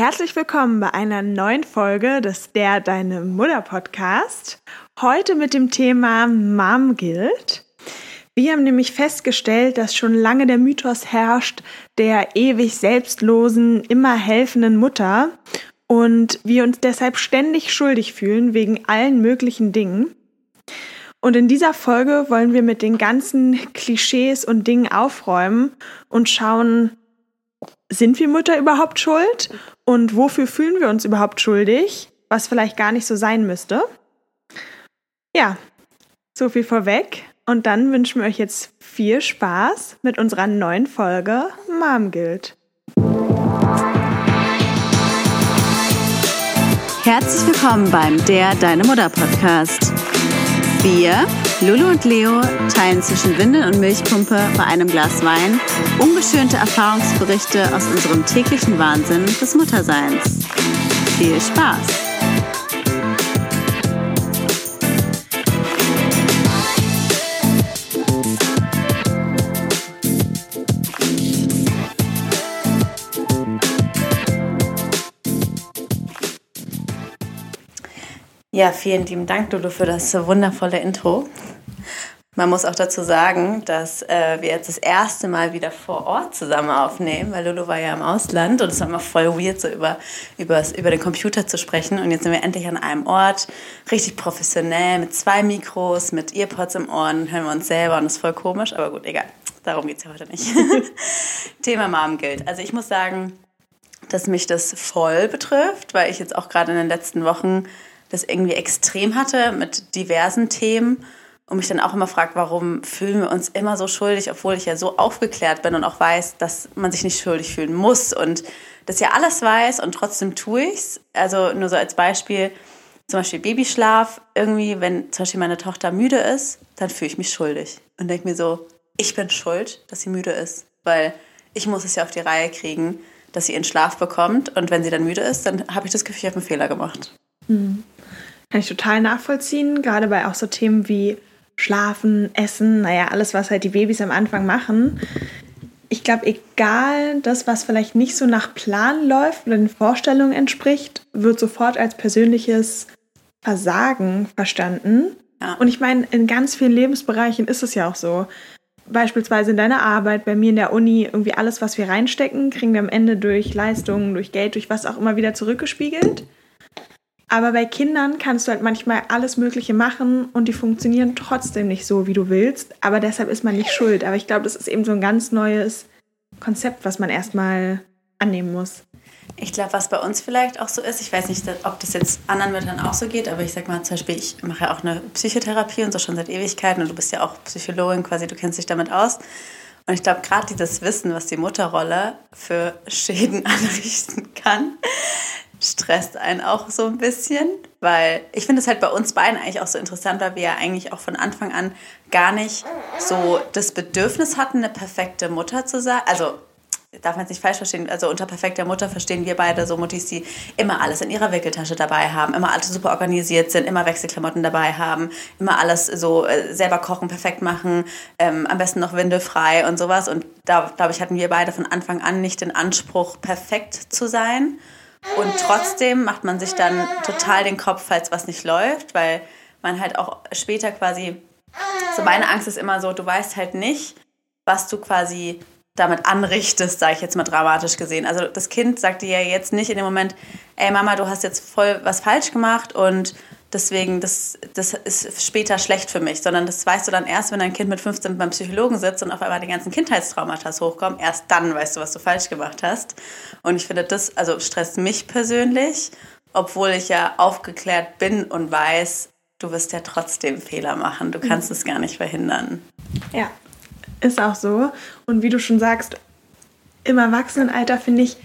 Herzlich willkommen bei einer neuen Folge des Der Deine Mutter Podcast. Heute mit dem Thema Mom Guild. Wir haben nämlich festgestellt, dass schon lange der Mythos herrscht der ewig selbstlosen, immer helfenden Mutter und wir uns deshalb ständig schuldig fühlen wegen allen möglichen Dingen. Und in dieser Folge wollen wir mit den ganzen Klischees und Dingen aufräumen und schauen, sind wir Mütter überhaupt schuld? Und wofür fühlen wir uns überhaupt schuldig? Was vielleicht gar nicht so sein müsste. Ja, so viel vorweg. Und dann wünschen wir euch jetzt viel Spaß mit unserer neuen Folge Mom Guild. Herzlich willkommen beim Der Deine Mutter Podcast. Wir, Lulu und Leo, teilen zwischen Windel und Milchpumpe bei einem Glas Wein ungeschönte Erfahrungsberichte aus unserem täglichen Wahnsinn des Mutterseins. Viel Spaß! Ja, vielen lieben Dank, Lulu, für das wundervolle Intro. Man muss auch dazu sagen, dass äh, wir jetzt das erste Mal wieder vor Ort zusammen aufnehmen, weil Lulu war ja im Ausland und es war immer voll weird, so über, über, über den Computer zu sprechen. Und jetzt sind wir endlich an einem Ort, richtig professionell, mit zwei Mikros, mit Earpods im Ohr, und hören wir uns selber und das ist voll komisch, aber gut, egal. Darum geht es ja heute nicht. Thema Mom gilt. Also ich muss sagen, dass mich das voll betrifft, weil ich jetzt auch gerade in den letzten Wochen das irgendwie extrem hatte mit diversen Themen und mich dann auch immer fragt, warum fühlen wir uns immer so schuldig, obwohl ich ja so aufgeklärt bin und auch weiß, dass man sich nicht schuldig fühlen muss und das ja alles weiß und trotzdem tue ich es. Also nur so als Beispiel, zum Beispiel Babyschlaf, irgendwie, wenn zum Beispiel meine Tochter müde ist, dann fühle ich mich schuldig und denke mir so, ich bin schuld, dass sie müde ist, weil ich muss es ja auf die Reihe kriegen, dass sie ihren Schlaf bekommt und wenn sie dann müde ist, dann habe ich das Gefühl, ich habe einen Fehler gemacht. Mhm. Kann ich total nachvollziehen, gerade bei auch so Themen wie Schlafen, Essen, naja, alles, was halt die Babys am Anfang machen. Ich glaube, egal das, was vielleicht nicht so nach Plan läuft oder den Vorstellungen entspricht, wird sofort als persönliches Versagen verstanden. Ja. Und ich meine, in ganz vielen Lebensbereichen ist es ja auch so. Beispielsweise in deiner Arbeit, bei mir in der Uni, irgendwie alles, was wir reinstecken, kriegen wir am Ende durch Leistungen, durch Geld, durch was auch immer wieder zurückgespiegelt. Aber bei Kindern kannst du halt manchmal alles Mögliche machen und die funktionieren trotzdem nicht so, wie du willst. Aber deshalb ist man nicht schuld. Aber ich glaube, das ist eben so ein ganz neues Konzept, was man erstmal annehmen muss. Ich glaube, was bei uns vielleicht auch so ist, ich weiß nicht, ob das jetzt anderen Müttern auch so geht, aber ich sag mal zum Beispiel, ich mache ja auch eine Psychotherapie und so schon seit Ewigkeiten und du bist ja auch Psychologin quasi, du kennst dich damit aus. Und ich glaube, gerade dieses Wissen, was die Mutterrolle für Schäden anrichten kann, stresst einen auch so ein bisschen, weil ich finde es halt bei uns beiden eigentlich auch so interessant, weil wir ja eigentlich auch von Anfang an gar nicht so das Bedürfnis hatten, eine perfekte Mutter zu sein. Also darf man es nicht falsch verstehen, also unter perfekter Mutter verstehen wir beide so Muttis, die immer alles in ihrer Wickeltasche dabei haben, immer alles super organisiert sind, immer Wechselklamotten dabei haben, immer alles so äh, selber kochen, perfekt machen, ähm, am besten noch windelfrei und sowas. Und da, glaube ich, hatten wir beide von Anfang an nicht den Anspruch, perfekt zu sein. Und trotzdem macht man sich dann total den Kopf, falls was nicht läuft, weil man halt auch später quasi, so meine Angst ist immer so, du weißt halt nicht, was du quasi damit anrichtest, sage ich jetzt mal dramatisch gesehen. Also das Kind sagt dir ja jetzt nicht in dem Moment, ey Mama, du hast jetzt voll was falsch gemacht und deswegen, das, das ist später schlecht für mich, sondern das weißt du dann erst, wenn dein Kind mit 15 beim Psychologen sitzt und auf einmal die ganzen Kindheitstraumata hochkommen. Erst dann weißt du, was du falsch gemacht hast. Und ich finde, das also stresst mich persönlich, obwohl ich ja aufgeklärt bin und weiß, du wirst ja trotzdem Fehler machen. Du kannst mhm. es gar nicht verhindern. Ja, ist auch so. Und wie du schon sagst, im Erwachsenenalter finde ich,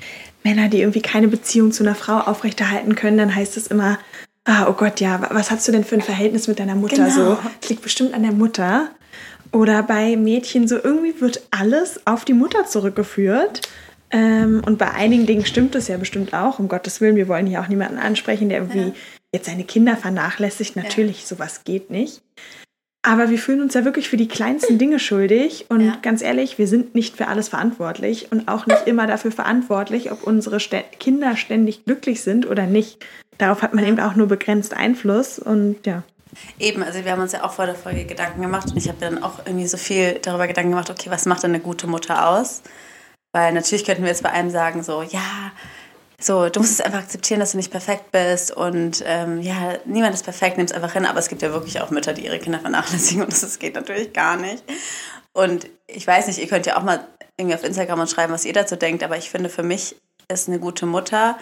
Männer, die irgendwie keine Beziehung zu einer Frau aufrechterhalten können, dann heißt es immer, ah, oh Gott, ja, was hast du denn für ein Verhältnis mit deiner Mutter? Genau. So, das liegt bestimmt an der Mutter. Oder bei Mädchen so, irgendwie wird alles auf die Mutter zurückgeführt. Ähm, und bei einigen Dingen stimmt es ja bestimmt auch, um Gottes Willen. Wir wollen hier auch niemanden ansprechen, der irgendwie ja. jetzt seine Kinder vernachlässigt. Natürlich, ja. sowas geht nicht. Aber wir fühlen uns ja wirklich für die kleinsten Dinge schuldig. Und ja. ganz ehrlich, wir sind nicht für alles verantwortlich und auch nicht immer dafür verantwortlich, ob unsere Kinder ständig glücklich sind oder nicht. Darauf hat man eben auch nur begrenzt Einfluss. Und ja. Eben, also wir haben uns ja auch vor der Folge Gedanken gemacht und ich habe dann auch irgendwie so viel darüber Gedanken gemacht, okay, was macht denn eine gute Mutter aus? Weil natürlich könnten wir jetzt bei einem sagen, so, ja, so, du musst es einfach akzeptieren, dass du nicht perfekt bist und ähm, ja, niemand ist perfekt, nimm es einfach hin, aber es gibt ja wirklich auch Mütter, die ihre Kinder vernachlässigen und das, geht natürlich gar nicht. Und ich weiß nicht, ihr könnt ja auch mal irgendwie auf Instagram und schreiben, was ihr dazu denkt, aber ich finde, für mich ist eine gute Mutter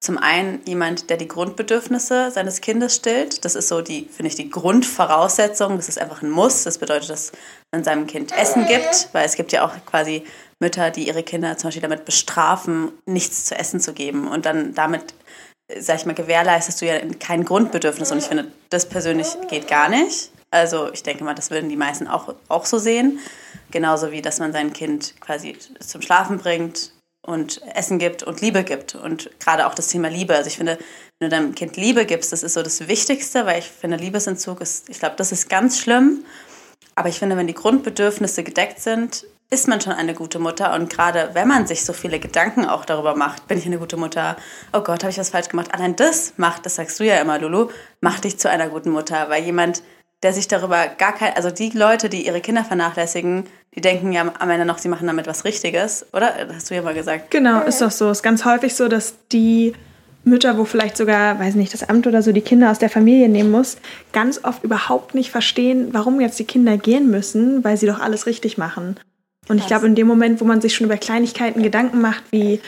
zum einen jemand, der die Grundbedürfnisse seines Kindes stillt. Das ist so die, finde ich, die Grundvoraussetzung. Das ist einfach ein Muss. Das bedeutet, dass man seinem Kind Essen gibt, weil es gibt ja auch quasi Mütter, die ihre Kinder zum Beispiel damit bestrafen, nichts zu essen zu geben. Und dann damit, sag ich mal, gewährleistest du ja kein Grundbedürfnis. Und ich finde, das persönlich geht gar nicht. Also ich denke mal, das würden die meisten auch, auch so sehen. Genauso wie, dass man sein Kind quasi zum Schlafen bringt und Essen gibt und Liebe gibt. Und gerade auch das Thema Liebe. Also ich finde, wenn du deinem Kind Liebe gibst, das ist so das Wichtigste, weil ich finde, Liebesentzug ist, ich glaube, das ist ganz schlimm. Aber ich finde, wenn die Grundbedürfnisse gedeckt sind, ist man schon eine gute Mutter. Und gerade wenn man sich so viele Gedanken auch darüber macht, bin ich eine gute Mutter? Oh Gott, habe ich was falsch gemacht? Allein das macht, das sagst du ja immer, Lulu, macht dich zu einer guten Mutter. Weil jemand, der sich darüber gar kein, also die Leute, die ihre Kinder vernachlässigen, die denken ja am Ende noch, sie machen damit was Richtiges, oder? Das hast du ja mal gesagt. Genau, ist doch so. Ist ganz häufig so, dass die Mütter, wo vielleicht sogar, weiß nicht, das Amt oder so die Kinder aus der Familie nehmen muss, ganz oft überhaupt nicht verstehen, warum jetzt die Kinder gehen müssen, weil sie doch alles richtig machen. Und ich glaube, in dem Moment, wo man sich schon über Kleinigkeiten Gedanken macht, wie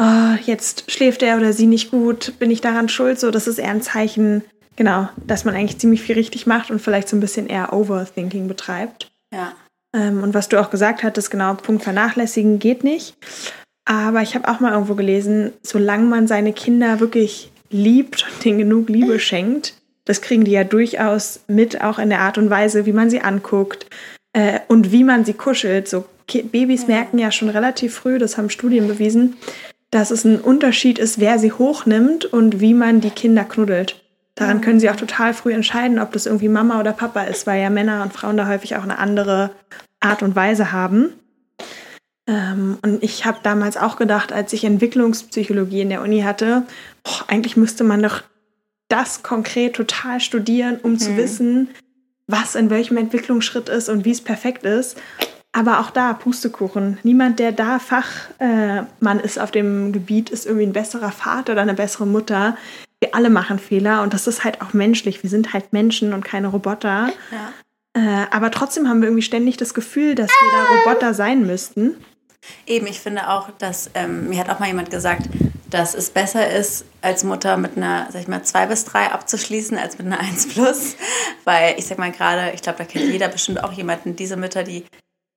oh, jetzt schläft er oder sie nicht gut, bin ich daran schuld, so das ist eher ein Zeichen, genau, dass man eigentlich ziemlich viel richtig macht und vielleicht so ein bisschen eher Overthinking betreibt. Ja. Ähm, und was du auch gesagt hattest, genau, Punkt vernachlässigen geht nicht. Aber ich habe auch mal irgendwo gelesen, solange man seine Kinder wirklich liebt und denen genug Liebe schenkt, das kriegen die ja durchaus mit, auch in der Art und Weise, wie man sie anguckt, äh, und wie man sie kuschelt. So Babys merken ja schon relativ früh, das haben Studien bewiesen, dass es ein Unterschied ist, wer sie hochnimmt und wie man die Kinder knuddelt. Daran können sie auch total früh entscheiden, ob das irgendwie Mama oder Papa ist, weil ja Männer und Frauen da häufig auch eine andere Art und Weise haben. Ähm, und ich habe damals auch gedacht, als ich Entwicklungspsychologie in der Uni hatte, boah, eigentlich müsste man doch das konkret total studieren, um mhm. zu wissen, was in welchem Entwicklungsschritt ist und wie es perfekt ist. Aber auch da, Pustekuchen. Niemand, der da Fachmann äh, ist auf dem Gebiet, ist irgendwie ein besserer Vater oder eine bessere Mutter. Wir alle machen Fehler und das ist halt auch menschlich. Wir sind halt Menschen und keine Roboter. Ja. Äh, aber trotzdem haben wir irgendwie ständig das Gefühl, dass wir da Roboter sein müssten. Eben, ich finde auch, dass ähm, mir hat auch mal jemand gesagt, dass es besser ist, als Mutter mit einer, sag ich mal, 2 bis 3 abzuschließen, als mit einer 1 plus. Weil ich sag mal gerade, ich glaube, da kennt jeder bestimmt auch jemanden, diese Mütter, die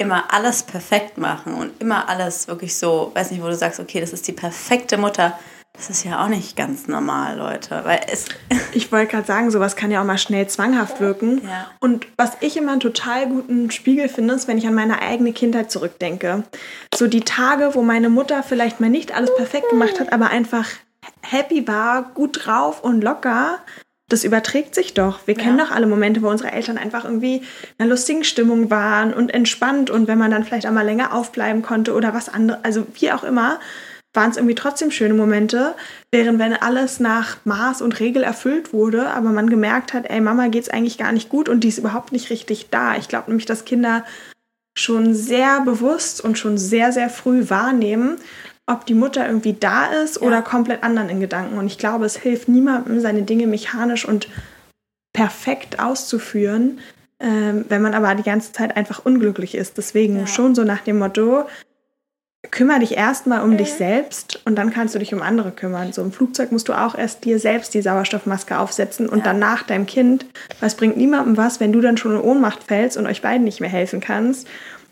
immer alles perfekt machen und immer alles wirklich so, weiß nicht, wo du sagst, okay, das ist die perfekte Mutter. Das ist ja auch nicht ganz normal, Leute. Weil es ich wollte gerade sagen, sowas kann ja auch mal schnell zwanghaft wirken. Ja. Und was ich immer einen total guten Spiegel finde, ist, wenn ich an meine eigene Kindheit zurückdenke. So die Tage, wo meine Mutter vielleicht mal nicht alles perfekt gemacht hat, aber einfach happy war, gut drauf und locker. Das überträgt sich doch. Wir ja. kennen doch alle Momente, wo unsere Eltern einfach irgendwie in einer lustigen Stimmung waren und entspannt und wenn man dann vielleicht auch mal länger aufbleiben konnte oder was anderes, also wie auch immer, waren es irgendwie trotzdem schöne Momente, während wenn alles nach Maß und Regel erfüllt wurde, aber man gemerkt hat, ey, Mama geht's eigentlich gar nicht gut und die ist überhaupt nicht richtig da. Ich glaube nämlich, dass Kinder schon sehr bewusst und schon sehr, sehr früh wahrnehmen, ob die Mutter irgendwie da ist ja. oder komplett anderen in Gedanken. Und ich glaube, es hilft niemandem, seine Dinge mechanisch und perfekt auszuführen, ähm, wenn man aber die ganze Zeit einfach unglücklich ist. Deswegen ja. schon so nach dem Motto, kümmere dich erstmal um dich selbst und dann kannst du dich um andere kümmern. So im Flugzeug musst du auch erst dir selbst die Sauerstoffmaske aufsetzen und ja. danach deinem Kind. Was bringt niemandem was, wenn du dann schon in Ohnmacht fällst und euch beiden nicht mehr helfen kannst.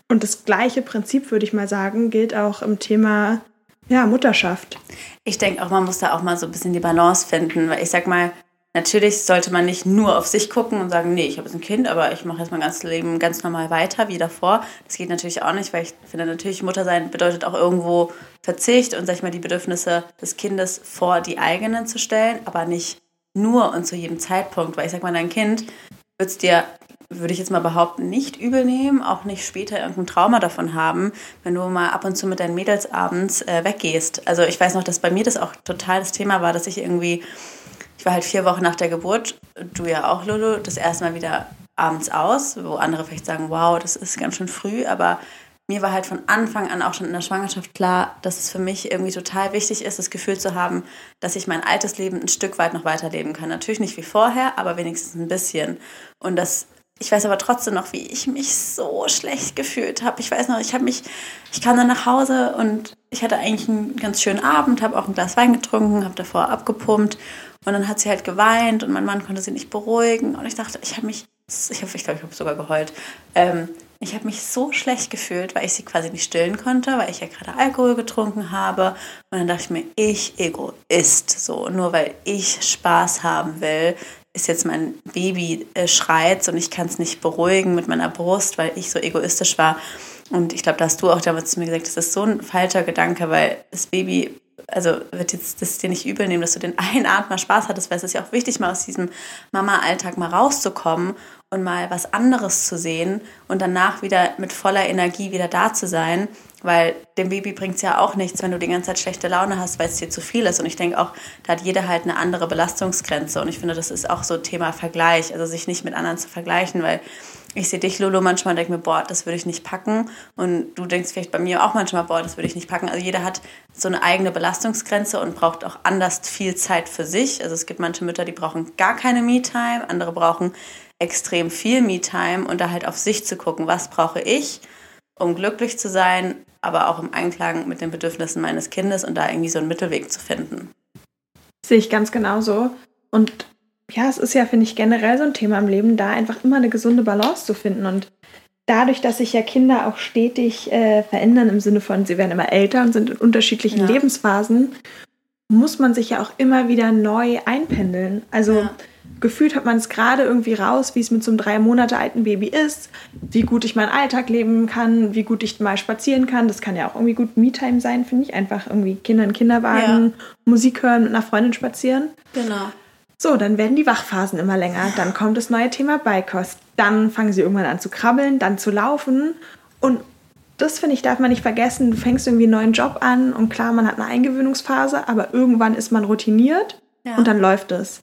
Und das gleiche Prinzip, würde ich mal sagen, gilt auch im Thema ja, Mutterschaft. Ich denke auch, man muss da auch mal so ein bisschen die Balance finden, weil ich sag mal, Natürlich sollte man nicht nur auf sich gucken und sagen, nee, ich habe jetzt ein Kind, aber ich mache jetzt mein ganzes Leben ganz normal weiter wie davor. Das geht natürlich auch nicht, weil ich finde natürlich, Mutter sein bedeutet auch irgendwo Verzicht und, sag ich mal, die Bedürfnisse des Kindes vor die eigenen zu stellen, aber nicht nur und zu jedem Zeitpunkt, weil ich sag mal, dein Kind wird es dir würde ich jetzt mal behaupten, nicht übel nehmen, auch nicht später irgendein Trauma davon haben, wenn du mal ab und zu mit deinen Mädels abends äh, weggehst. Also ich weiß noch, dass bei mir das auch total das Thema war, dass ich irgendwie, ich war halt vier Wochen nach der Geburt, du ja auch, Lulu, das erste Mal wieder abends aus, wo andere vielleicht sagen, wow, das ist ganz schön früh, aber mir war halt von Anfang an auch schon in der Schwangerschaft klar, dass es für mich irgendwie total wichtig ist, das Gefühl zu haben, dass ich mein altes Leben ein Stück weit noch weiterleben kann. Natürlich nicht wie vorher, aber wenigstens ein bisschen. Und das, ich weiß aber trotzdem noch, wie ich mich so schlecht gefühlt habe. Ich weiß noch, ich habe mich, ich kam dann nach Hause und ich hatte eigentlich einen ganz schönen Abend, habe auch ein Glas Wein getrunken, habe davor abgepumpt und dann hat sie halt geweint und mein Mann konnte sie nicht beruhigen und ich dachte, ich habe mich, ich glaube, ich, glaub, ich habe sogar geheult. Ähm, ich habe mich so schlecht gefühlt, weil ich sie quasi nicht stillen konnte, weil ich ja gerade Alkohol getrunken habe. Und dann dachte ich mir, ich Egoist, so, nur weil ich Spaß haben will, ist jetzt mein Baby äh, schreit und ich kann es nicht beruhigen mit meiner Brust, weil ich so egoistisch war. Und ich glaube, da hast du auch damals zu mir gesagt, das ist so ein falscher Gedanke, weil das Baby also wird jetzt das dir nicht übel nehmen, dass du den einen Abend mal Spaß hattest, weil es ist ja auch wichtig, mal aus diesem Mama-Alltag mal rauszukommen und mal was anderes zu sehen und danach wieder mit voller Energie wieder da zu sein, weil dem Baby bringt es ja auch nichts, wenn du die ganze Zeit schlechte Laune hast, weil es dir zu viel ist. Und ich denke auch, da hat jeder halt eine andere Belastungsgrenze. Und ich finde, das ist auch so Thema Vergleich, also sich nicht mit anderen zu vergleichen, weil ich sehe dich, Lolo, manchmal und denke mir, boah, das würde ich nicht packen. Und du denkst vielleicht bei mir auch manchmal, boah, das würde ich nicht packen. Also jeder hat so eine eigene Belastungsgrenze und braucht auch anders viel Zeit für sich. Also es gibt manche Mütter, die brauchen gar keine Me-Time, andere brauchen extrem viel Me-Time und da halt auf sich zu gucken, was brauche ich, um glücklich zu sein, aber auch im Einklang mit den Bedürfnissen meines Kindes und da irgendwie so einen Mittelweg zu finden. Sehe ich ganz genauso. Und ja, es ist ja, finde ich, generell so ein Thema im Leben, da einfach immer eine gesunde Balance zu finden. Und dadurch, dass sich ja Kinder auch stetig äh, verändern, im Sinne von, sie werden immer älter und sind in unterschiedlichen ja. Lebensphasen, muss man sich ja auch immer wieder neu einpendeln. Also ja. Gefühlt hat man es gerade irgendwie raus, wie es mit so einem drei Monate alten Baby ist, wie gut ich meinen Alltag leben kann, wie gut ich mal spazieren kann. Das kann ja auch irgendwie gut Me-Time sein, finde ich. Einfach irgendwie Kinder in Kinderwagen, ja. Musik hören, mit einer Freundin spazieren. Genau. So, dann werden die Wachphasen immer länger. Dann kommt das neue Thema Beikost. Dann fangen sie irgendwann an zu krabbeln, dann zu laufen. Und das finde ich, darf man nicht vergessen. Du fängst irgendwie einen neuen Job an und klar, man hat eine Eingewöhnungsphase, aber irgendwann ist man routiniert ja. und dann läuft es.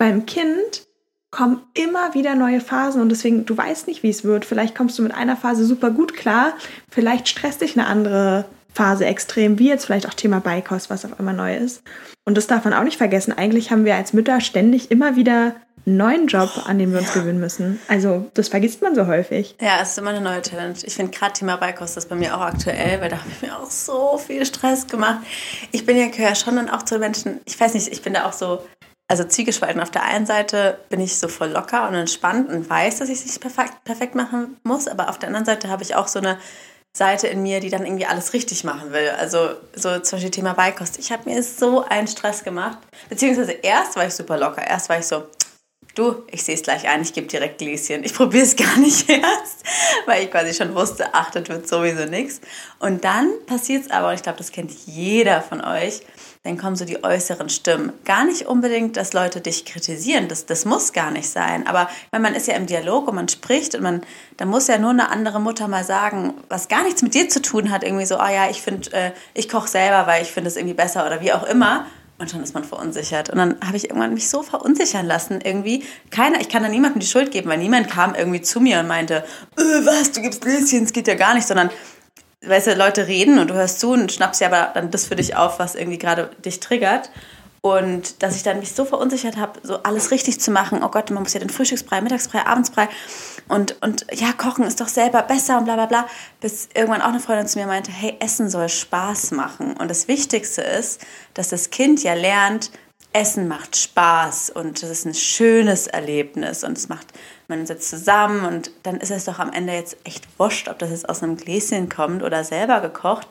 Beim Kind kommen immer wieder neue Phasen und deswegen, du weißt nicht, wie es wird. Vielleicht kommst du mit einer Phase super gut klar, vielleicht stresst dich eine andere Phase extrem, wie jetzt vielleicht auch Thema Beikost, was auf einmal neu ist. Und das darf man auch nicht vergessen. Eigentlich haben wir als Mütter ständig immer wieder einen neuen Job, an den wir uns ja. gewöhnen müssen. Also das vergisst man so häufig. Ja, es ist immer eine neue Challenge. Ich finde gerade Thema Beikost ist bei mir auch aktuell, weil da habe ich mir auch so viel Stress gemacht. Ich bin ja gehöre schon dann auch zu Menschen, ich weiß nicht, ich bin da auch so also zielgespalten. Auf der einen Seite bin ich so voll locker und entspannt und weiß, dass ich es nicht perfekt, perfekt machen muss, aber auf der anderen Seite habe ich auch so eine Seite in mir, die dann irgendwie alles richtig machen will. Also so zum Beispiel Thema Beikost. Ich habe mir so einen Stress gemacht. Beziehungsweise erst war ich super locker. Erst war ich so, du, ich sehe es gleich ein, ich gebe direkt Gläschen. Ich probiere es gar nicht erst, weil ich quasi schon wusste, ach, das wird sowieso nichts. Und dann passiert es aber, und ich glaube, das kennt jeder von euch, dann kommen so die äußeren Stimmen. Gar nicht unbedingt, dass Leute dich kritisieren, das, das muss gar nicht sein. Aber wenn man ist ja im Dialog und man spricht und man, dann muss ja nur eine andere Mutter mal sagen, was gar nichts mit dir zu tun hat, irgendwie so, ah oh ja, ich finde, äh, ich koche selber, weil ich finde es irgendwie besser oder wie auch immer. Und schon ist man verunsichert. Und dann habe ich irgendwann mich so verunsichern lassen, irgendwie. Keiner, ich kann da niemandem die Schuld geben, weil niemand kam irgendwie zu mir und meinte, äh, was, du gibst Gläschen, es geht ja gar nicht, sondern weißt du, Leute reden und du hörst zu und schnappst ja aber dann das für dich auf, was irgendwie gerade dich triggert. Und dass ich dann mich so verunsichert habe, so alles richtig zu machen. Oh Gott, man muss ja den Frühstücksbrei, Mittagsbrei, Abendsbrei. Und, und ja, kochen ist doch selber besser und bla bla bla. Bis irgendwann auch eine Freundin zu mir meinte, hey, Essen soll Spaß machen. Und das Wichtigste ist, dass das Kind ja lernt, Essen macht Spaß und das ist ein schönes Erlebnis und es macht, man sitzt zusammen und dann ist es doch am Ende jetzt echt wurscht, ob das jetzt aus einem Gläschen kommt oder selber gekocht.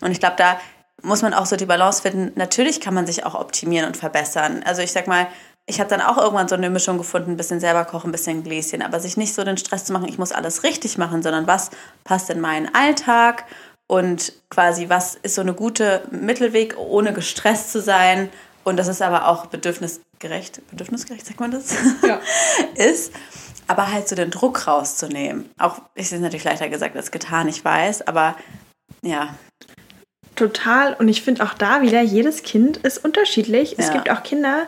Und ich glaube, da muss man auch so die Balance finden. Natürlich kann man sich auch optimieren und verbessern. Also ich sag mal, ich habe dann auch irgendwann so eine Mischung gefunden, ein bisschen selber kochen, ein bisschen Gläschen, aber sich nicht so den Stress zu machen, ich muss alles richtig machen, sondern was passt in meinen Alltag und quasi was ist so eine gute Mittelweg, ohne gestresst zu sein und das ist aber auch bedürfnisgerecht, bedürfnisgerecht sagt man das, ja. ist. Aber halt so den Druck rauszunehmen. Auch ist es natürlich leichter gesagt als getan, ich weiß, aber ja. Total. Und ich finde auch da wieder, jedes Kind ist unterschiedlich. Es gibt auch Kinder,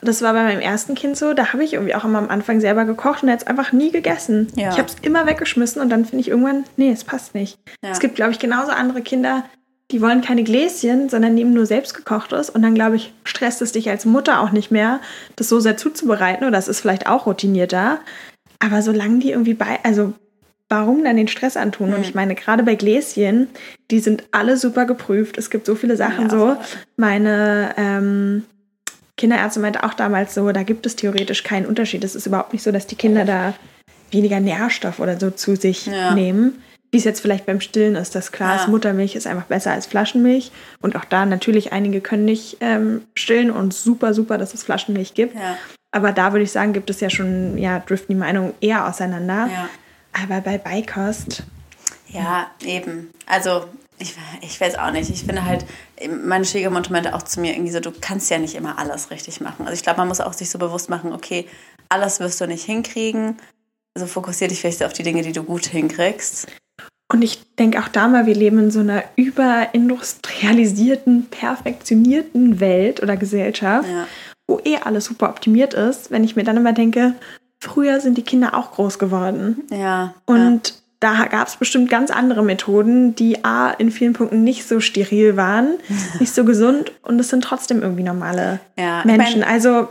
das war bei meinem ersten Kind so, da habe ich irgendwie auch immer am Anfang selber gekocht und jetzt einfach nie gegessen. Ja. Ich habe es immer weggeschmissen und dann finde ich irgendwann, nee, es passt nicht. Ja. Es gibt, glaube ich, genauso andere Kinder, die wollen keine Gläschen, sondern nehmen nur selbstgekochtes und dann, glaube ich, stresst es dich als Mutter auch nicht mehr, das so sehr zuzubereiten oder es ist vielleicht auch routinierter. Aber solange die irgendwie bei, also warum dann den Stress antun? Mhm. Und ich meine, gerade bei Gläschen, die sind alle super geprüft. Es gibt so viele Sachen ja, so. Meine ähm, Kinderärztin meinte auch damals so, da gibt es theoretisch keinen Unterschied. Es ist überhaupt nicht so, dass die Kinder da weniger Nährstoff oder so zu sich ja. nehmen. Wie es jetzt vielleicht beim Stillen ist, das klar ist, Muttermilch ist einfach besser als Flaschenmilch. Und auch da natürlich, einige können nicht ähm, stillen und super, super, dass es Flaschenmilch gibt. Ja. Aber da würde ich sagen, gibt es ja schon, ja, driften die Meinungen eher auseinander. Ja. Aber bei Beikost. Ja, eben. Also, ich, ich weiß auch nicht. Ich finde halt, meine Schwiegermutter meinte auch zu mir irgendwie so, du kannst ja nicht immer alles richtig machen. Also ich glaube, man muss auch sich so bewusst machen, okay, alles wirst du nicht hinkriegen. Also fokussier dich vielleicht auf die Dinge, die du gut hinkriegst. Und ich denke auch da mal, wir leben in so einer überindustrialisierten, perfektionierten Welt oder Gesellschaft. Ja wo eh alles super optimiert ist, wenn ich mir dann immer denke, früher sind die Kinder auch groß geworden. Ja. Und ja. da gab es bestimmt ganz andere Methoden, die A, in vielen Punkten nicht so steril waren, nicht so gesund und es sind trotzdem irgendwie normale ja, Menschen. Ich mein, also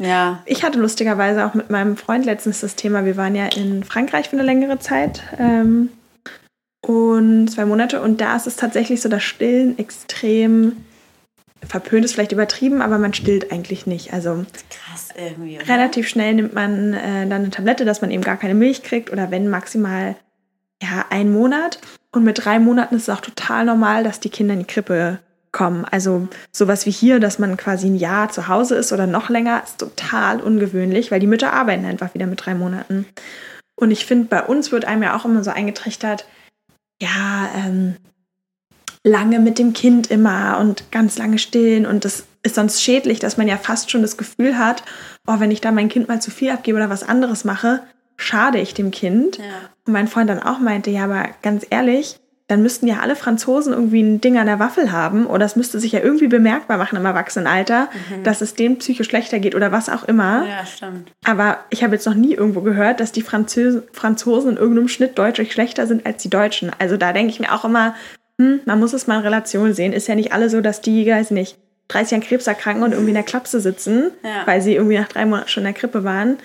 ja. Ich hatte lustigerweise auch mit meinem Freund letztens das Thema, wir waren ja in Frankreich für eine längere Zeit ähm, und zwei Monate und da ist es tatsächlich so, dass Stillen extrem verpönt ist vielleicht übertrieben, aber man stillt eigentlich nicht. Also krass irgendwie. Oder? Relativ schnell nimmt man äh, dann eine Tablette, dass man eben gar keine Milch kriegt oder wenn maximal ja einen Monat. Und mit drei Monaten ist es auch total normal, dass die Kinder in die Krippe kommen. Also sowas wie hier, dass man quasi ein Jahr zu Hause ist oder noch länger, ist total ungewöhnlich, weil die Mütter arbeiten einfach wieder mit drei Monaten. Und ich finde, bei uns wird einem ja auch immer so eingetrichtert, ja, ähm, lange mit dem Kind immer und ganz lange stillen und das ist sonst schädlich, dass man ja fast schon das Gefühl hat, oh, wenn ich da mein Kind mal zu viel abgebe oder was anderes mache, schade ich dem Kind. Ja. Und mein Freund dann auch meinte, ja, aber ganz ehrlich, dann müssten ja alle Franzosen irgendwie ein Ding an der Waffel haben oder es müsste sich ja irgendwie bemerkbar machen im Erwachsenenalter, mhm. dass es denen psychisch schlechter geht oder was auch immer. Ja, stimmt. Aber ich habe jetzt noch nie irgendwo gehört, dass die Französ Franzosen in irgendeinem Schnitt deutlich schlechter sind als die Deutschen. Also da denke ich mir auch immer, hm, man muss es mal in Relation sehen. Ist ja nicht alle so, dass die, weiß nicht, 30 Jahre Krebs erkranken und irgendwie in der Klapse sitzen, ja. weil sie irgendwie nach drei Monaten schon in der Krippe waren.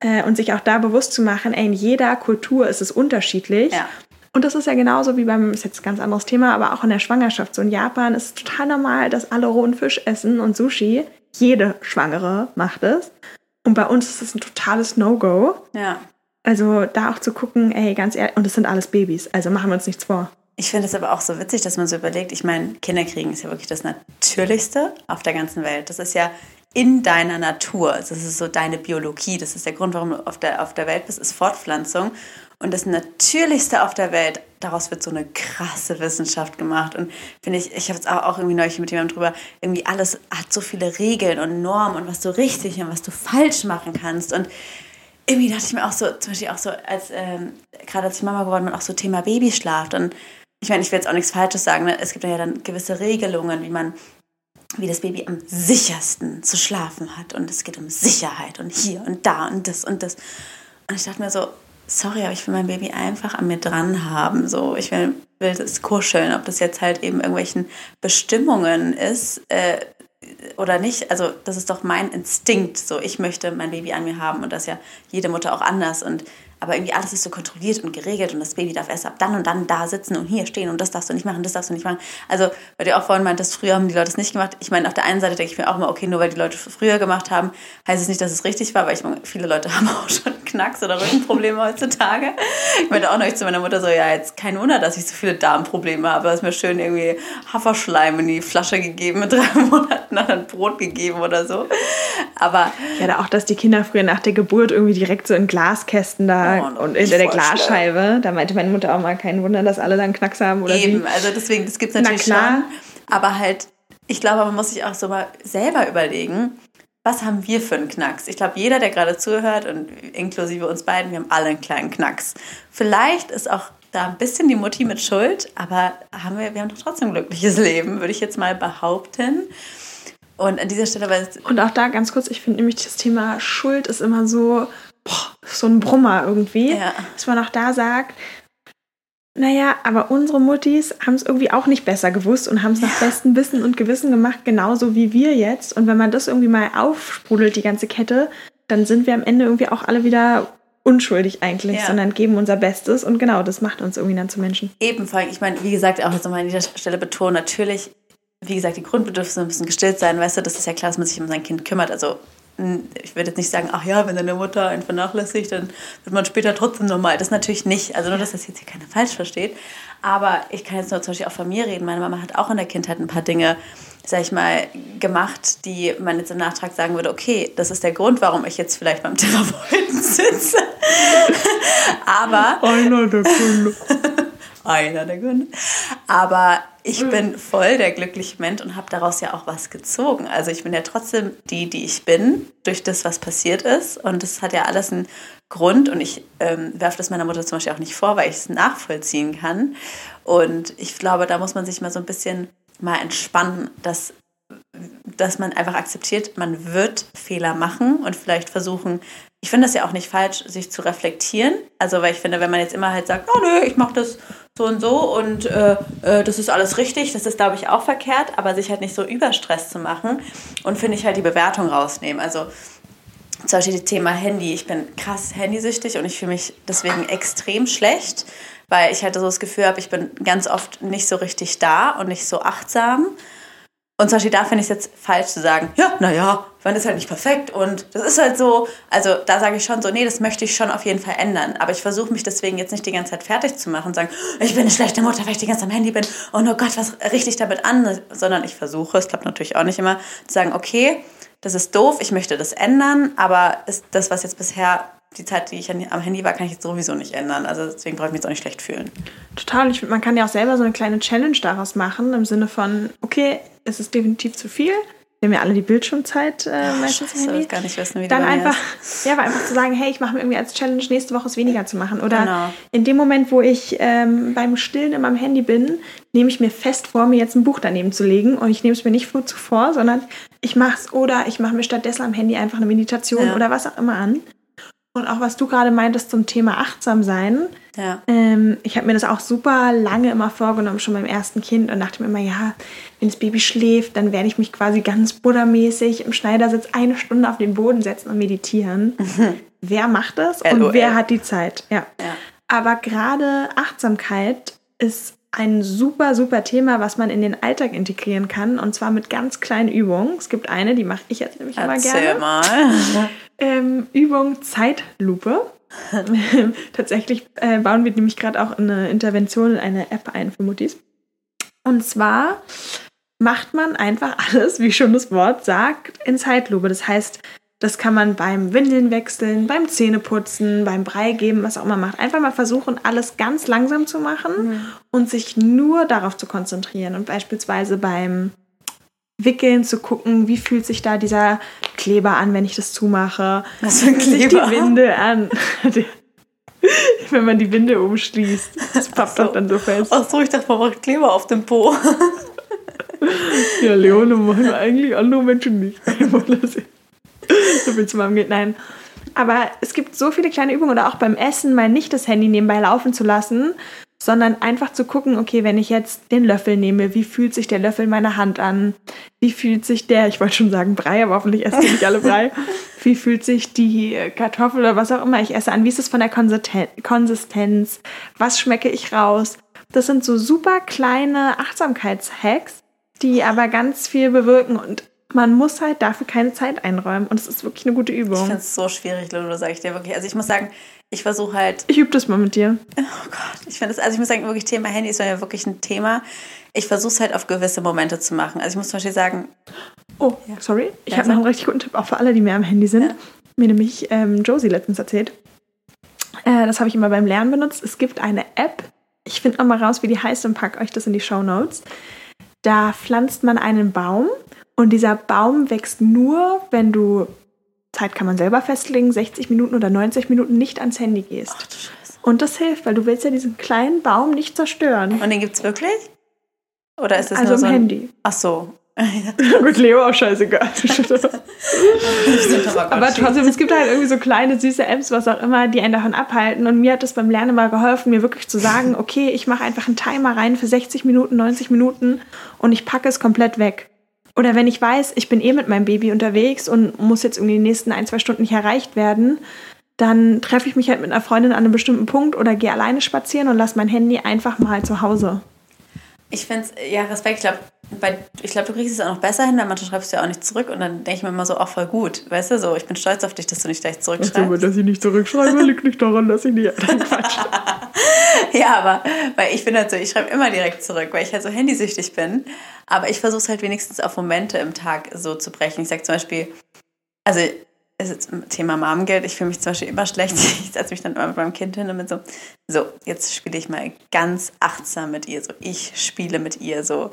Äh, und sich auch da bewusst zu machen, ey, in jeder Kultur ist es unterschiedlich. Ja. Und das ist ja genauso wie beim, ist jetzt ein ganz anderes Thema, aber auch in der Schwangerschaft. So in Japan ist es total normal, dass alle rohen Fisch essen und Sushi. Jede Schwangere macht es. Und bei uns ist es ein totales No-Go. Ja. Also da auch zu gucken, ey, ganz ehrlich, und es sind alles Babys, also machen wir uns nichts vor. Ich finde es aber auch so witzig, dass man so überlegt, ich meine, Kinderkriegen ist ja wirklich das Natürlichste auf der ganzen Welt. Das ist ja in deiner Natur. Das ist so deine Biologie. Das ist der Grund, warum du auf der, auf der Welt bist, ist Fortpflanzung. Und das Natürlichste auf der Welt, daraus wird so eine krasse Wissenschaft gemacht. Und finde ich, ich habe jetzt auch, irgendwie neulich mit jemandem drüber, irgendwie alles hat so viele Regeln und Normen und was du richtig und was du falsch machen kannst. Und irgendwie dachte ich mir auch so, zum Beispiel auch so, als ähm, gerade als ich Mama geworden bin, auch so Thema Babyschlaf. Und ich meine, ich will jetzt auch nichts Falsches sagen, ne? es gibt ja dann gewisse Regelungen, wie man, wie das Baby am sichersten zu schlafen hat. Und es geht um Sicherheit und hier und da und das und das. Und ich dachte mir so, sorry, aber ich will mein Baby einfach an mir dran haben. So, ich will, will das kuscheln, ob das jetzt halt eben irgendwelchen Bestimmungen ist äh, oder nicht. Also, das ist doch mein Instinkt. So, ich möchte mein Baby an mir haben und das ja jede Mutter auch anders. Und aber irgendwie alles ist so kontrolliert und geregelt und das Baby darf erst ab dann und dann da sitzen und hier stehen und das darfst du nicht machen, das darfst du nicht machen. Also, weil du auch vorhin meintest, früher haben die Leute es nicht gemacht. Ich meine, auf der einen Seite denke ich mir auch mal, okay, nur weil die Leute früher gemacht haben, heißt es nicht, dass es richtig war, weil ich meine, viele Leute haben auch schon Knacks oder Rückenprobleme heutzutage. Ich meinte auch noch zu meiner Mutter so, ja, jetzt kein Wunder, dass ich so viele Darmprobleme habe. Es ist mir schön irgendwie Haferschleim in die Flasche gegeben, mit drei Monaten dann Brot gegeben oder so. Aber. Ja, auch, dass die Kinder früher nach der Geburt irgendwie direkt so in Glaskästen da und hinter der Glasscheibe. Schlimm. Da meinte meine Mutter auch mal, kein Wunder, dass alle dann Knacks haben oder Eben, wie. also deswegen, das gibt es natürlich Na klar. schon. Aber halt, ich glaube, man muss sich auch so mal selber überlegen, was haben wir für einen Knacks? Ich glaube, jeder, der gerade zuhört und inklusive uns beiden, wir haben alle einen kleinen Knacks. Vielleicht ist auch da ein bisschen die Mutti mit Schuld, aber haben wir, wir haben doch trotzdem ein glückliches Leben, würde ich jetzt mal behaupten. Und an dieser Stelle, weil Und auch da ganz kurz, ich finde nämlich das Thema Schuld ist immer so, boah, so ein Brummer irgendwie, ja. dass man auch da sagt, naja, aber unsere Muttis haben es irgendwie auch nicht besser gewusst und haben es nach bestem Wissen und Gewissen gemacht, genauso wie wir jetzt. Und wenn man das irgendwie mal aufsprudelt, die ganze Kette, dann sind wir am Ende irgendwie auch alle wieder unschuldig eigentlich, ja. sondern geben unser Bestes und genau, das macht uns irgendwie dann zu Menschen. Ebenfalls, ich meine, wie gesagt, auch jetzt nochmal an dieser Stelle betonen, natürlich, wie gesagt, die Grundbedürfnisse müssen gestillt sein, weißt du, das ist ja klar, dass man sich um sein Kind kümmert, also ich würde jetzt nicht sagen, ach ja, wenn deine Mutter einen vernachlässigt, dann wird man später trotzdem normal. Das natürlich nicht. Also nur, dass das jetzt hier keiner falsch versteht. Aber ich kann jetzt nur zum Beispiel auch von mir reden. Meine Mama hat auch in der Kindheit ein paar Dinge, sag ich mal, gemacht, die man jetzt im Nachtrag sagen würde, okay, das ist der Grund, warum ich jetzt vielleicht beim Therapeuten sitze. Aber... Einer der Gründe. Einer der Gründe. Aber ich mhm. bin voll der glückliche Mensch und habe daraus ja auch was gezogen. Also ich bin ja trotzdem die, die ich bin, durch das, was passiert ist. Und das hat ja alles einen Grund. Und ich ähm, werfe das meiner Mutter zum Beispiel auch nicht vor, weil ich es nachvollziehen kann. Und ich glaube, da muss man sich mal so ein bisschen mal entspannen, dass dass man einfach akzeptiert, man wird Fehler machen und vielleicht versuchen, ich finde das ja auch nicht falsch, sich zu reflektieren. Also, weil ich finde, wenn man jetzt immer halt sagt, oh nö, ich mache das so und so und äh, äh, das ist alles richtig, das ist, glaube ich, auch verkehrt, aber sich halt nicht so überstress zu machen und finde ich halt die Bewertung rausnehmen. Also, zum Beispiel das Thema Handy. Ich bin krass handysüchtig und ich fühle mich deswegen extrem schlecht, weil ich halt so das Gefühl habe, ich bin ganz oft nicht so richtig da und nicht so achtsam. Und zum Beispiel da finde ich es jetzt falsch zu sagen, ja, naja, man ist halt nicht perfekt und das ist halt so. Also da sage ich schon so, nee, das möchte ich schon auf jeden Fall ändern. Aber ich versuche mich deswegen jetzt nicht die ganze Zeit fertig zu machen und sagen, ich bin eine schlechte Mutter, weil ich die ganze Zeit am Handy bin und oh Gott, was richte ich damit an? Sondern ich versuche, es klappt natürlich auch nicht immer, zu sagen, okay, das ist doof, ich möchte das ändern, aber ist das, was jetzt bisher die Zeit, die ich am Handy war, kann ich jetzt sowieso nicht ändern. Also deswegen brauche ich mich jetzt auch nicht schlecht fühlen. Total. Ich, man kann ja auch selber so eine kleine Challenge daraus machen, im Sinne von, okay, es ist definitiv zu viel. Wir haben ja alle die Bildschirmzeit äh, meistens Scheiße, Handy. gar nicht wissen, wie Dann einfach, ist. ja, aber einfach zu sagen, hey, ich mache mir irgendwie als Challenge nächste Woche es weniger zu machen. Oder genau. in dem Moment, wo ich ähm, beim Stillen in meinem Handy bin, nehme ich mir fest vor, mir jetzt ein Buch daneben zu legen. Und ich nehme es mir nicht vor zuvor, sondern ich mache es oder ich mache mir stattdessen am Handy einfach eine Meditation ja. oder was auch immer an. Und auch was du gerade meintest zum Thema achtsam sein. Ja. Ähm, ich habe mir das auch super lange immer vorgenommen, schon beim ersten Kind und dachte mir immer, ja, wenn das Baby schläft, dann werde ich mich quasi ganz buddhamäßig im Schneidersitz eine Stunde auf den Boden setzen und meditieren. Mhm. Wer macht das und LOL. wer hat die Zeit? Ja. ja. Aber gerade Achtsamkeit ist ein super, super Thema, was man in den Alltag integrieren kann. Und zwar mit ganz kleinen Übungen. Es gibt eine, die mache ich jetzt nämlich Erzähl immer gerne. mal. ähm, Übung Zeitlupe. Tatsächlich äh, bauen wir nämlich gerade auch eine Intervention in eine App ein für Muttis. Und zwar macht man einfach alles, wie schon das Wort sagt, in Zeitlupe. Das heißt, das kann man beim Windeln wechseln, beim Zähneputzen, beim Brei geben, was auch immer macht. Einfach mal versuchen, alles ganz langsam zu machen mhm. und sich nur darauf zu konzentrieren. Und beispielsweise beim Wickeln zu gucken, wie fühlt sich da dieser Kleber an, wenn ich das zumache. Was für ein Kleber? Sich die Winde an. wenn man die Winde umschließt. Das pappt so. doch dann so fest. Ach so, ich dachte, man macht Kleber auf dem Po. ja, Leone machen eigentlich andere Menschen nicht. so viel zu meinem geht. Nein. Aber es gibt so viele kleine Übungen oder auch beim Essen mal nicht das Handy nebenbei laufen zu lassen, sondern einfach zu gucken, okay, wenn ich jetzt den Löffel nehme, wie fühlt sich der Löffel in meiner Hand an? Wie fühlt sich der, ich wollte schon sagen Brei, aber hoffentlich essen nicht alle Brei. Wie fühlt sich die Kartoffel oder was auch immer ich esse an? Wie ist es von der Konsistenz? Was schmecke ich raus? Das sind so super kleine Achtsamkeitshacks, die aber ganz viel bewirken und man muss halt dafür keine Zeit einräumen und es ist wirklich eine gute Übung. Ich finde es so schwierig, Lulu, sage ich dir wirklich. Also ich muss sagen, ich versuche halt. Ich übe das mal mit dir. Oh Gott, ich finde das, also ich muss sagen, wirklich Thema Handy ist ja wirklich ein Thema. Ich versuche es halt auf gewisse Momente zu machen. Also ich muss zum Beispiel sagen. Oh, ja. sorry. Ich ja, habe noch einen richtig guten Tipp, auch für alle, die mehr am Handy sind. Ja. Mir nämlich ähm, Josie letztens erzählt. Äh, das habe ich immer beim Lernen benutzt. Es gibt eine App. Ich finde nochmal raus, wie die heißt und packe euch das in die Show Notes. Da pflanzt man einen Baum Und dieser Baum wächst nur, wenn du, Zeit kann man selber festlegen, 60 Minuten oder 90 Minuten nicht ans Handy gehst. Ach du Scheiße. Und das hilft, weil du willst ja diesen kleinen Baum nicht zerstören. Und den gibt's wirklich? Oder ist das Also nur im so ein... Handy. Ach so. Mit Leo auch scheißegal. Aber trotzdem, es gibt halt irgendwie so kleine süße Apps, was auch immer, die einen davon abhalten. Und mir hat es beim Lernen mal geholfen, mir wirklich zu sagen, okay, ich mache einfach einen Timer rein für 60 Minuten, 90 Minuten und ich packe es komplett weg. Oder wenn ich weiß, ich bin eh mit meinem Baby unterwegs und muss jetzt irgendwie die nächsten ein, zwei Stunden nicht erreicht werden, dann treffe ich mich halt mit einer Freundin an einem bestimmten Punkt oder gehe alleine spazieren und lasse mein Handy einfach mal zu Hause. Ich finde es, ja, Respekt. Ich glaube, ich glaub, du kriegst es auch noch besser hin, weil manchmal schreibst du ja auch nicht zurück und dann denke ich mir immer so, auch voll gut. Weißt du, so, ich bin stolz auf dich, dass du nicht gleich zurückschreibst. dass ich nicht zurückschreibe, liegt nicht daran, dass ich nicht. Ja, aber weil ich bin halt so, ich schreibe immer direkt zurück, weil ich halt so handysüchtig bin. Aber ich versuche es halt wenigstens auf Momente im Tag so zu brechen. Ich sage zum Beispiel, also ist jetzt Thema Mamengeld, ich fühle mich zum Beispiel immer schlecht. Ich setze mich dann immer mit meinem Kind hin und bin so, so, jetzt spiele ich mal ganz achtsam mit ihr. So, ich spiele mit ihr so.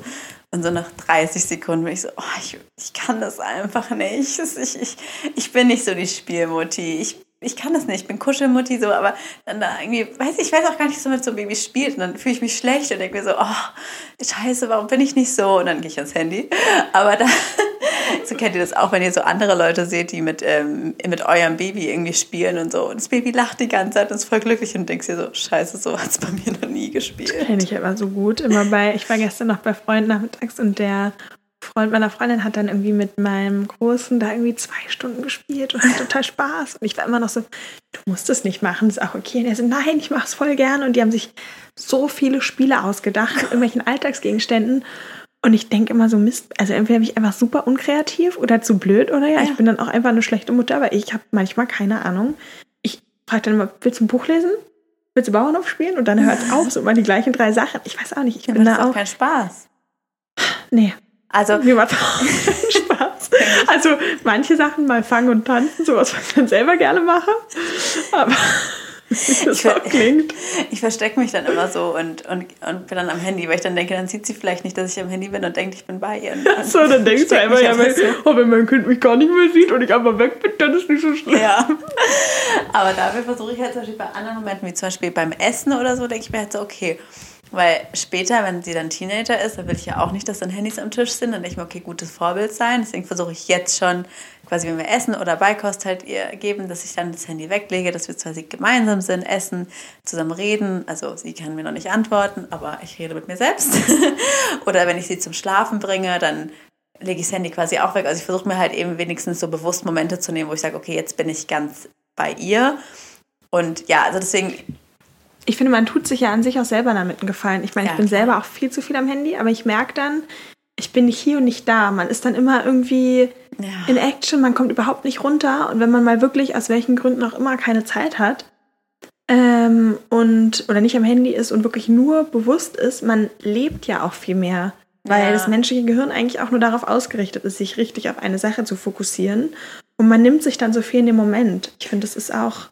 Und so nach 30 Sekunden bin ich so, oh, ich, ich kann das einfach nicht. Ich, ich, ich bin nicht so die Spielmutti. Ich ich kann das nicht, ich bin Kuschelmutti so, aber dann da irgendwie, weiß ich, ich weiß auch gar nicht, so mit so Baby spielt und dann fühle ich mich schlecht und denke mir so, oh, scheiße, warum bin ich nicht so? Und dann gehe ich ans Handy. Aber da, so kennt ihr das auch, wenn ihr so andere Leute seht, die mit, ähm, mit eurem Baby irgendwie spielen und so. Und das Baby lacht die ganze Zeit und ist voll glücklich und denkst dir so, scheiße, so hat es bei mir noch nie gespielt. Kenne ich aber so gut. Immer bei, ich war gestern noch bei Freunden nachmittags und der Freund meiner Freundin hat dann irgendwie mit meinem Großen da irgendwie zwei Stunden gespielt und hat total Spaß. Und ich war immer noch so, du musst es nicht machen, das ist auch okay. Und er so, nein, ich mache es voll gern. Und die haben sich so viele Spiele ausgedacht mit irgendwelchen Alltagsgegenständen. Und ich denke immer so, Mist, also entweder bin ich einfach super unkreativ oder zu blöd oder ja, Ja. ich bin dann auch einfach eine schlechte Mutter, weil ich habe manchmal keine Ahnung. Ich frage dann immer, willst du ein Buch lesen? Willst du Bauernhof spielen? Und dann hört es auf, so immer die gleichen drei Sachen. Ich weiß auch nicht, ich Mir bin macht da das auch auch, keinen Spaß. nee, Also, mir macht auch Spaß. Also manche Sachen mal fangen und tanzen, sowas, was ich dann selber gerne mache. Aber wie das Ich ver- ich verstecke mich dann immer so und, und, und bin dann am Handy, weil ich dann denke, dann sieht sie vielleicht nicht, dass ich am Handy bin und denkt, ich bin bei ihr. Und dann So, dann denkst du einfach, ja, wenn, so. oh, wenn mein Kind mich gar nicht mehr sieht und ich einfach weg bin, dann ist nicht so schlimm. Ja. Aber dafür versuche ich halt zum Beispiel bei anderen Momenten, wie zum Beispiel beim Essen oder so, denke ich mir halt so, okay. Weil später, wenn sie dann Teenager ist, dann will ich ja auch nicht, dass dann Handys am Tisch sind. Dann denke ich mir, okay, gutes Vorbild sein. Deswegen versuche ich jetzt schon, quasi wenn wir essen oder Beikost halt ihr geben, dass ich dann das Handy weglege, dass wir quasi gemeinsam sind, essen, zusammen reden. Also sie kann mir noch nicht antworten, aber ich rede mit mir selbst. oder wenn ich sie zum Schlafen bringe, dann lege ich das Handy quasi auch weg. Also ich versuche mir halt eben wenigstens so bewusst Momente zu nehmen, wo ich sage, okay, jetzt bin ich ganz bei ihr. Und ja, also deswegen, Ich finde, man tut sich ja an sich auch selber damit einen Gefallen. Ich meine, Ja, ich bin klar. selber auch viel zu viel am Handy, aber ich merke dann, ich bin nicht hier und nicht da. Man ist dann immer irgendwie Ja. in Action, man kommt überhaupt nicht runter. Und wenn man mal wirklich, aus welchen Gründen auch immer, keine Zeit hat ähm, und oder nicht am Handy ist und wirklich nur bewusst ist, man lebt ja auch viel mehr. Weil Ja. das menschliche Gehirn eigentlich auch nur darauf ausgerichtet ist, sich richtig auf eine Sache zu fokussieren. Und man nimmt sich dann so viel in dem Moment. Ich finde, das ist auch,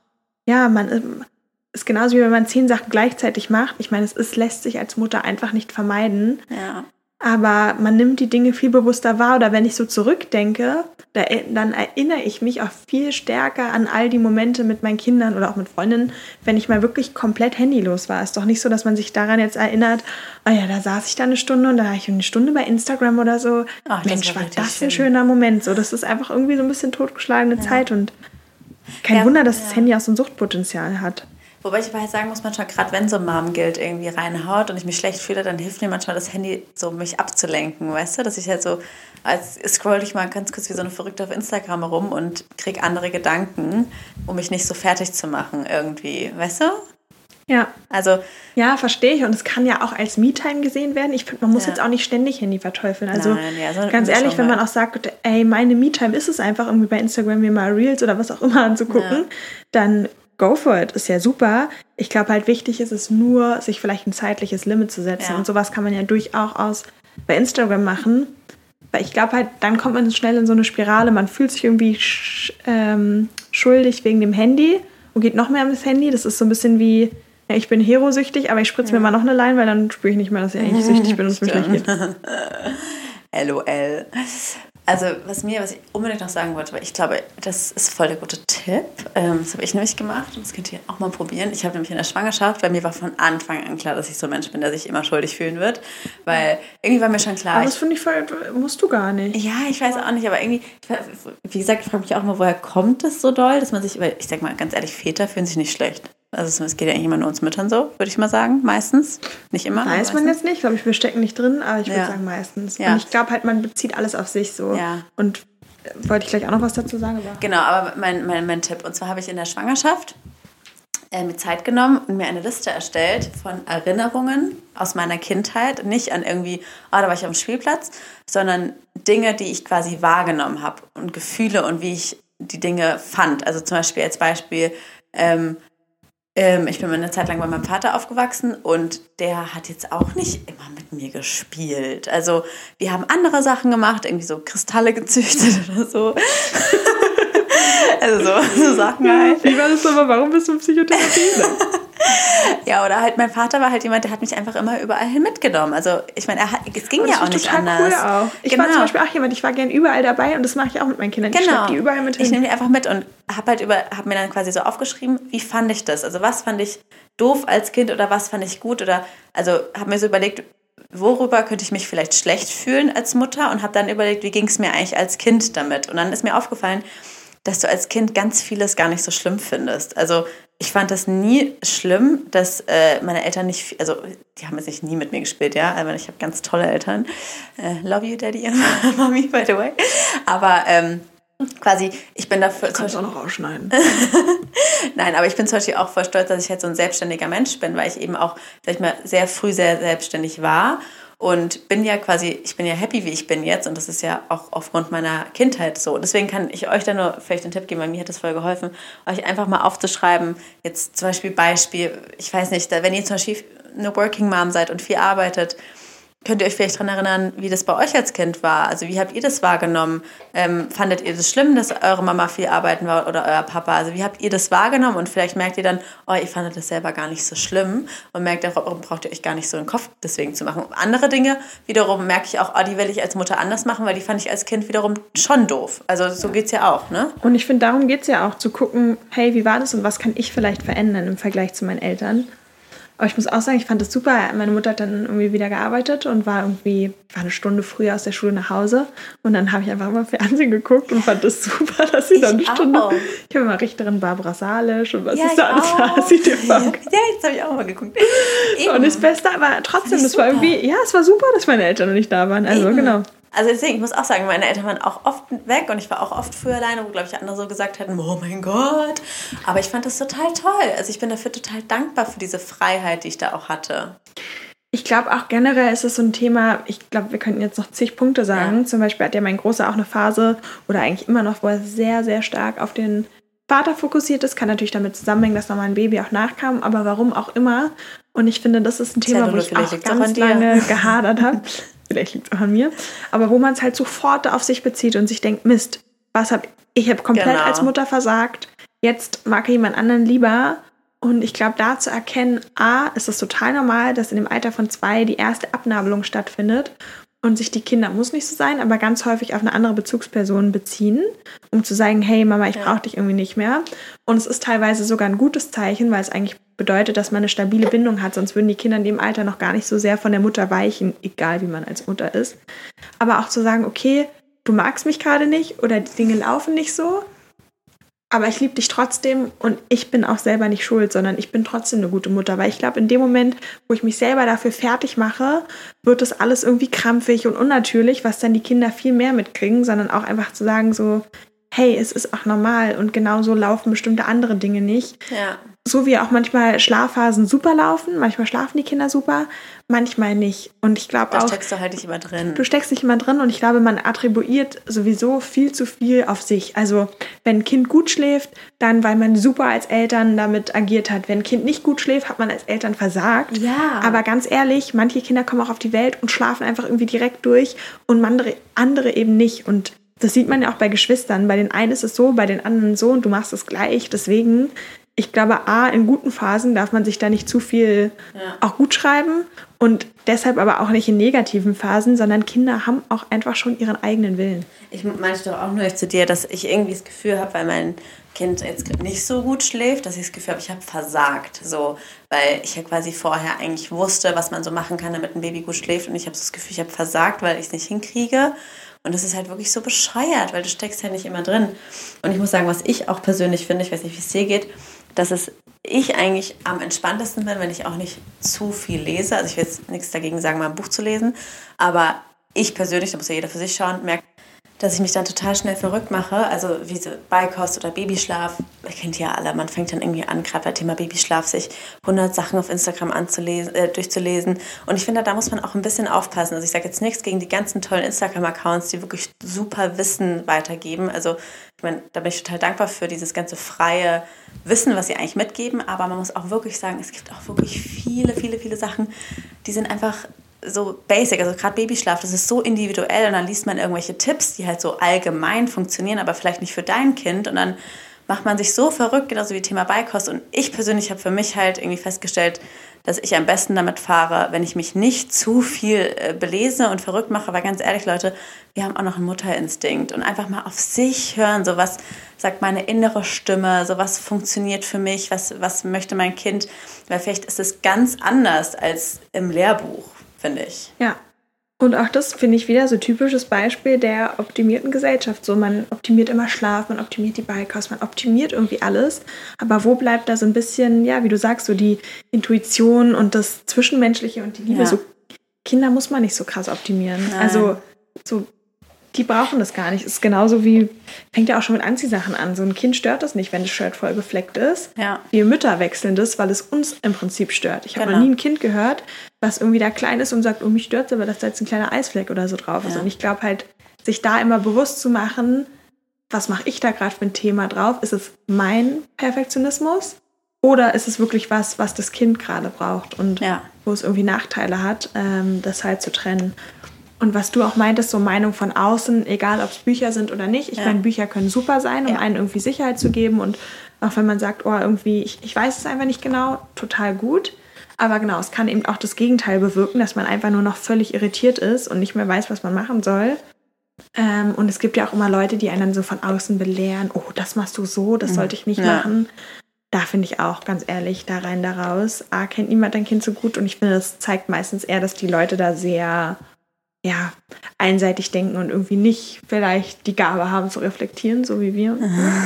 ja, man ist genauso wie wenn man zehn Sachen gleichzeitig macht. Ich meine, es ist, lässt sich als Mutter einfach nicht vermeiden. ja. Aber man nimmt die Dinge viel bewusster wahr. Oder wenn ich so zurückdenke, da, dann erinnere ich mich auch viel stärker an all die Momente mit meinen Kindern oder auch mit Freundinnen, wenn ich mal wirklich komplett handylos war. Ist doch nicht so, dass man sich daran jetzt erinnert, oh ja, da saß ich da eine Stunde und da war ich eine Stunde bei Instagram oder so. Ach, das Mensch, war war richtig das ein schön. schöner Moment. So, das ist einfach irgendwie so ein bisschen totgeschlagene Zeit und kein Ja, Wunder, dass ja. das Handy auch so ein Suchtpotenzial hat. Wobei ich aber halt sagen muss, manchmal, gerade wenn so Mom-Guild irgendwie reinhaut und ich mich schlecht fühle, dann hilft mir manchmal das Handy, so mich abzulenken, weißt du? Dass ich halt so, als scroll ich mal ganz kurz wie so eine Verrückte auf Instagram rum und krieg andere Gedanken, um mich nicht so fertig zu machen irgendwie, weißt du? Ja, Also, Ja, verstehe ich. Und es kann ja auch als Me-Time gesehen werden. Ich finde, man muss Ja. jetzt auch nicht ständig Handy verteufeln. Also Nein, ja, so ganz ehrlich, wenn man auch sagt, ey, meine Me-Time ist es einfach, irgendwie bei Instagram mir mal Reels oder was auch immer anzugucken, Ja. dann go for it. Ist ja super. Ich glaube halt wichtig ist es nur, sich vielleicht ein zeitliches Limit zu setzen. Ja. Und sowas kann man ja durchaus bei Instagram machen. Weil ich glaube halt, dann kommt man schnell in so eine Spirale. Man fühlt sich irgendwie sch ähm, schuldig wegen dem Handy und geht noch mehr das Handy. Das ist so ein bisschen wie, ja, ich bin Hero-süchtig, aber ich spritze mir mal noch eine Line, weil dann spüre ich nicht mehr, dass ich eigentlich süchtig bin und es mir schlecht geht. LOL. Also was mir, was ich unbedingt noch sagen wollte, weil ich glaube, das ist voll der gute Tipp. Ähm, das habe ich nämlich gemacht und das könnt ihr auch mal probieren. Ich habe nämlich in der Schwangerschaft, bei mir war von Anfang an klar, dass ich so ein Mensch bin, der sich immer schuldig fühlen wird. Weil irgendwie war mir schon klar. Aber das finde ich voll, musst du gar nicht. Ja, ich weiß auch nicht, aber irgendwie, wie gesagt, ich frage mich auch mal, woher kommt das so doll, dass man sich, weil ich sag mal ganz ehrlich, Väter fühlen sich nicht schlecht. Also es geht ja eigentlich immer nur uns Müttern so, würde ich mal sagen, meistens. Nicht immer. Weiß man jetzt nicht, ich glaube ich, wir stecken nicht drin, aber ich würde ja. sagen meistens. Ja. Und ich glaube halt, man bezieht alles auf sich so. Ja. Und äh, wollte ich gleich auch noch was dazu sagen? Aber genau, aber mein, mein, mein Tipp, und zwar habe ich in der Schwangerschaft äh, mir Zeit genommen und mir eine Liste erstellt von Erinnerungen aus meiner Kindheit. Nicht an irgendwie, oh, da war ich am Spielplatz, sondern Dinge, die ich quasi wahrgenommen habe und Gefühle und wie ich die Dinge fand. Also zum Beispiel als Beispiel, ähm, ähm, ich bin eine Zeit lang bei meinem Vater aufgewachsen und der hat jetzt auch nicht immer mit mir gespielt. Also wir haben andere Sachen gemacht, irgendwie so Kristalle gezüchtet oder so. also so, so Sachen halt. Wie war das aber? Warum bist du Psychotherapie? ja, oder halt mein Vater war halt jemand, der hat mich einfach immer überall hin mitgenommen. Also ich meine, es ging ja auch nicht anders. Cool auch. Ich genau. war zum Beispiel auch jemand, ich war gern überall dabei und das mache ich auch mit meinen Kindern. Genau. Ich die überall mit hin. Ich nehme die einfach mit und habe halt über, habe mir dann quasi so aufgeschrieben, wie fand ich das? Also was fand ich doof als Kind oder was fand ich gut oder also habe mir so überlegt, worüber könnte ich mich vielleicht schlecht fühlen als Mutter und habe dann überlegt, wie ging es mir eigentlich als Kind damit? Und dann ist mir aufgefallen, dass du als Kind ganz vieles gar nicht so schlimm findest. Also ich fand das nie schlimm, dass äh, meine Eltern nicht, also die haben jetzt nicht nie mit mir gespielt, ja, aber ich habe ganz tolle Eltern. Äh, love you, Daddy and Mommy, by the way. Aber ähm, quasi, ich bin dafür. Du kannst auch noch ausschneiden. Nein, aber ich bin zum Beispiel auch voll stolz, dass ich halt so ein selbstständiger Mensch bin, weil ich eben auch, sag ich mal, sehr früh sehr selbstständig war und bin ja quasi, ich bin ja happy, wie ich bin jetzt und das ist ja auch aufgrund meiner Kindheit so. Deswegen kann ich euch da nur vielleicht einen Tipp geben, weil mir hat das voll geholfen, euch einfach mal aufzuschreiben, jetzt zum Beispiel Beispiel, ich weiß nicht, wenn ihr zum Beispiel eine Working Mom seid und viel arbeitet, Könnt ihr euch vielleicht daran erinnern, wie das bei euch als Kind war? Also wie habt ihr das wahrgenommen? Ähm, fandet ihr das schlimm, dass eure Mama viel arbeiten war oder euer Papa? Also wie habt ihr das wahrgenommen? Und vielleicht merkt ihr dann, oh, ihr fandet das selber gar nicht so schlimm und merkt warum braucht ihr euch gar nicht so einen Kopf deswegen zu machen. Andere Dinge wiederum merke ich auch, oh, die will ich als Mutter anders machen, weil die fand ich als Kind wiederum schon doof. Also so geht es ja auch, ne? Und ich finde, darum geht es ja auch, zu gucken, hey, wie war das und was kann ich vielleicht verändern im Vergleich zu meinen Eltern? Aber ich muss auch sagen, ich fand das super. Meine Mutter hat dann irgendwie wieder gearbeitet und war irgendwie, war eine Stunde früher aus der Schule nach Hause. Und dann habe ich einfach mal Fernsehen geguckt und fand das super, dass sie dann eine Stunde. Auch. Ich habe immer Richterin Barbara Salisch und was ja, ist da alles war. Sie ja, ja, jetzt habe ich auch mal geguckt. Eben. Und das Beste aber trotzdem, das, das war irgendwie, ja, es war super, dass meine Eltern noch nicht da waren. Also Eben. genau. Also deswegen, ich muss auch sagen, meine Eltern waren auch oft weg und ich war auch oft früher alleine, wo, glaube ich, andere so gesagt hätten, oh mein Gott. Aber ich fand das total toll. Also ich bin dafür total dankbar für diese Freiheit, die ich da auch hatte. Ich glaube auch generell ist es so ein Thema, ich glaube, wir könnten jetzt noch zig Punkte sagen. Ja. Zum Beispiel hat ja mein Großer auch eine Phase oder eigentlich immer noch, wo er sehr, sehr stark auf den Vater fokussiert ist. Kann natürlich damit zusammenhängen, dass nochmal ein Baby auch nachkam, aber warum auch immer. Und ich finde, das ist ein Thema, wo ich auch ganz lange gehadert habe. vielleicht liegt es auch an mir, aber wo man es halt sofort auf sich bezieht und sich denkt, Mist, was hab ich habe komplett genau. als Mutter versagt, jetzt mag jemand anderen lieber. Und ich glaube, da zu erkennen, A, ist es total normal, dass in dem Alter von zwei die erste Abnabelung stattfindet und sich die Kinder, muss nicht so sein, aber ganz häufig auf eine andere Bezugsperson beziehen, um zu sagen, hey Mama, ich ja. brauche dich irgendwie nicht mehr. Und es ist teilweise sogar ein gutes Zeichen, weil es eigentlich bedeutet, dass man eine stabile Bindung hat, sonst würden die Kinder in dem Alter noch gar nicht so sehr von der Mutter weichen, egal wie man als Mutter ist. Aber auch zu sagen, okay, du magst mich gerade nicht oder die Dinge laufen nicht so, aber ich liebe dich trotzdem und ich bin auch selber nicht schuld, sondern ich bin trotzdem eine gute Mutter, weil ich glaube, in dem Moment, wo ich mich selber dafür fertig mache, wird das alles irgendwie krampfig und unnatürlich, was dann die Kinder viel mehr mitkriegen, sondern auch einfach zu sagen so, hey, es ist auch normal und genauso laufen bestimmte andere Dinge nicht. Ja. So wie auch manchmal Schlafphasen super laufen, manchmal schlafen die Kinder super, manchmal nicht. Und ich glaube auch. Da steckst du halt nicht immer drin. Du steckst nicht immer drin und ich glaube, man attribuiert sowieso viel zu viel auf sich. Also, wenn ein Kind gut schläft, dann weil man super als Eltern damit agiert hat. Wenn ein Kind nicht gut schläft, hat man als Eltern versagt. Ja. Aber ganz ehrlich, manche Kinder kommen auch auf die Welt und schlafen einfach irgendwie direkt durch und andere, andere eben nicht. Und das sieht man ja auch bei Geschwistern. Bei den einen ist es so, bei den anderen so und du machst es gleich. Deswegen ich glaube, A, in guten Phasen darf man sich da nicht zu viel ja. auch gut schreiben und deshalb aber auch nicht in negativen Phasen, sondern Kinder haben auch einfach schon ihren eigenen Willen. Ich meinte doch auch nur zu dir, dass ich irgendwie das Gefühl habe, weil mein Kind jetzt nicht so gut schläft, dass ich das Gefühl habe, ich habe versagt. So, weil ich ja quasi vorher eigentlich wusste, was man so machen kann, damit ein Baby gut schläft. Und ich habe das Gefühl, ich habe versagt, weil ich es nicht hinkriege. Und das ist halt wirklich so bescheuert, weil du steckst ja nicht immer drin. Und ich muss sagen, was ich auch persönlich finde, ich weiß nicht, wie es dir geht, dass es ich eigentlich am entspanntesten bin, wenn ich auch nicht zu viel lese. Also ich will jetzt nichts dagegen sagen, mal ein Buch zu lesen. Aber ich persönlich, da muss ja jeder für sich schauen, merke, dass ich mich dann total schnell verrückt mache. Also wie so Beikost oder Babyschlaf, ihr kennt ja alle, man fängt dann irgendwie an, gerade bei Thema Babyschlaf, sich 100 Sachen auf Instagram anzulesen, äh, durchzulesen. Und ich finde, da muss man auch ein bisschen aufpassen. Also ich sage jetzt nichts gegen die ganzen tollen Instagram-Accounts, die wirklich super Wissen weitergeben. Also ich meine, da bin ich total dankbar für dieses ganze freie Wissen, was sie eigentlich mitgeben. Aber man muss auch wirklich sagen, es gibt auch wirklich viele, viele, viele Sachen, die sind einfach so basic, also gerade Babyschlaf, das ist so individuell und dann liest man irgendwelche Tipps, die halt so allgemein funktionieren, aber vielleicht nicht für dein Kind. Und dann macht man sich so verrückt, genauso wie Thema Beikost. Und ich persönlich habe für mich halt irgendwie festgestellt, dass ich am besten damit fahre, wenn ich mich nicht zu viel äh, belese und verrückt mache, weil ganz ehrlich Leute, wir haben auch noch einen Mutterinstinkt. Und einfach mal auf sich hören, so was sagt meine innere Stimme, so was funktioniert für mich, was, was möchte mein Kind, weil vielleicht ist es ganz anders als im Lehrbuch finde ich. Ja. Und auch das finde ich wieder so typisches Beispiel der optimierten Gesellschaft. So, man optimiert immer Schlaf, man optimiert die Beikost, man optimiert irgendwie alles. Aber wo bleibt da so ein bisschen, ja, wie du sagst, so die Intuition und das Zwischenmenschliche und die Liebe? Ja. So, Kinder muss man nicht so krass optimieren. Nein. Also, so die brauchen das gar nicht. Es ist genauso wie, fängt ja auch schon mit Anziehsachen an. So ein Kind stört das nicht, wenn das Shirt voll gefleckt ist. Ja. Wir Mütter wechseln das, weil es uns im Prinzip stört. Ich habe genau. noch nie ein Kind gehört, was irgendwie da klein ist und sagt, oh, mich stört es, aber da ist jetzt ein kleiner Eisfleck oder so drauf ja. ist. Und ich glaube halt, sich da immer bewusst zu machen, was mache ich da gerade für ein Thema drauf? Ist es mein Perfektionismus? Oder ist es wirklich was, was das Kind gerade braucht und ja. wo es irgendwie Nachteile hat, ähm, das halt zu trennen? Und was du auch meintest, so Meinung von außen, egal ob es Bücher sind oder nicht. Ich ja. meine, Bücher können super sein, um ja. einen irgendwie Sicherheit zu geben. Und auch wenn man sagt, oh, irgendwie, ich, ich weiß es einfach nicht genau, total gut. Aber genau, es kann eben auch das Gegenteil bewirken, dass man einfach nur noch völlig irritiert ist und nicht mehr weiß, was man machen soll. Ähm, und es gibt ja auch immer Leute, die einen dann so von außen belehren, oh, das machst du so, das sollte ich nicht ja. machen. Da finde ich auch, ganz ehrlich, da rein, da raus. A, kennt niemand dein Kind so gut und ich finde, das zeigt meistens eher, dass die Leute da sehr ja, einseitig denken und irgendwie nicht vielleicht die Gabe haben zu reflektieren, so wie wir.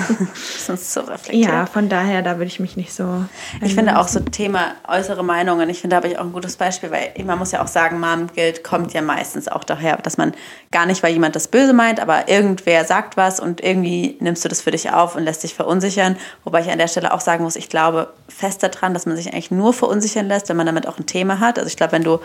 Sonst zu reflektieren. Ja, von daher, da würde ich mich nicht so. Ich finde auch so Thema äußere Meinungen, ich finde, da habe ich auch ein gutes Beispiel, weil man muss ja auch sagen, Mom-Guilt kommt ja meistens auch daher, dass man gar nicht, weil jemand das böse meint, aber irgendwer sagt was und irgendwie nimmst du das für dich auf und lässt dich verunsichern. Wobei ich an der Stelle auch sagen muss, ich glaube fest daran, dass man sich eigentlich nur verunsichern lässt, wenn man damit auch ein Thema hat. Also ich glaube, wenn du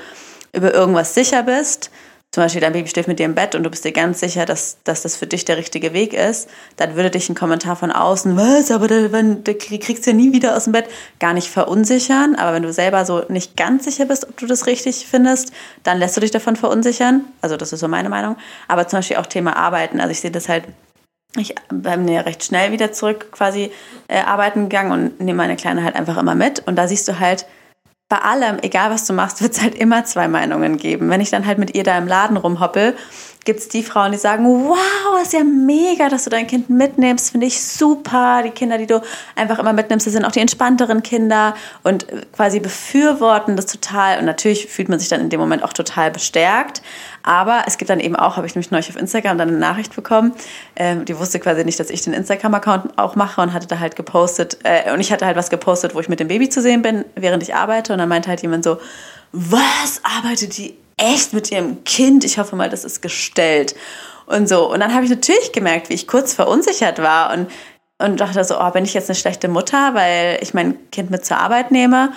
über irgendwas sicher bist, zum Beispiel dein Baby schläft mit dir im Bett und du bist dir ganz sicher, dass, dass das für dich der richtige Weg ist, dann würde dich ein Kommentar von außen, was, aber da kriegst du ja nie wieder aus dem Bett, gar nicht verunsichern. Aber wenn du selber so nicht ganz sicher bist, ob du das richtig findest, dann lässt du dich davon verunsichern. Also das ist so meine Meinung. Aber zum Beispiel auch Thema Arbeiten. Also ich sehe das halt ich bin ja recht schnell wieder zurück quasi äh, arbeiten gegangen und nehme meine Kleine halt einfach immer mit. Und da siehst du halt, bei allem, egal was du machst, wird es halt immer zwei Meinungen geben. Wenn ich dann halt mit ihr da im Laden rumhoppel, gibt es die Frauen, die sagen, wow, ist ja mega, dass du dein Kind mitnimmst, finde ich super. Die Kinder, die du einfach immer mitnimmst, das sind auch die entspannteren Kinder und quasi befürworten das total. Und natürlich fühlt man sich dann in dem Moment auch total bestärkt. Aber es gibt dann eben auch, habe ich nämlich neulich auf Instagram dann eine Nachricht bekommen, ähm, die wusste quasi nicht, dass ich den Instagram-Account auch mache und hatte da halt gepostet, äh, und ich hatte halt was gepostet, wo ich mit dem Baby zu sehen bin, während ich arbeite. Und dann meinte halt jemand so, was arbeitet die echt mit ihrem Kind? Ich hoffe mal, das ist gestellt. Und so. Und dann habe ich natürlich gemerkt, wie ich kurz verunsichert war und, und dachte so, oh, bin ich jetzt eine schlechte Mutter, weil ich mein Kind mit zur Arbeit nehme?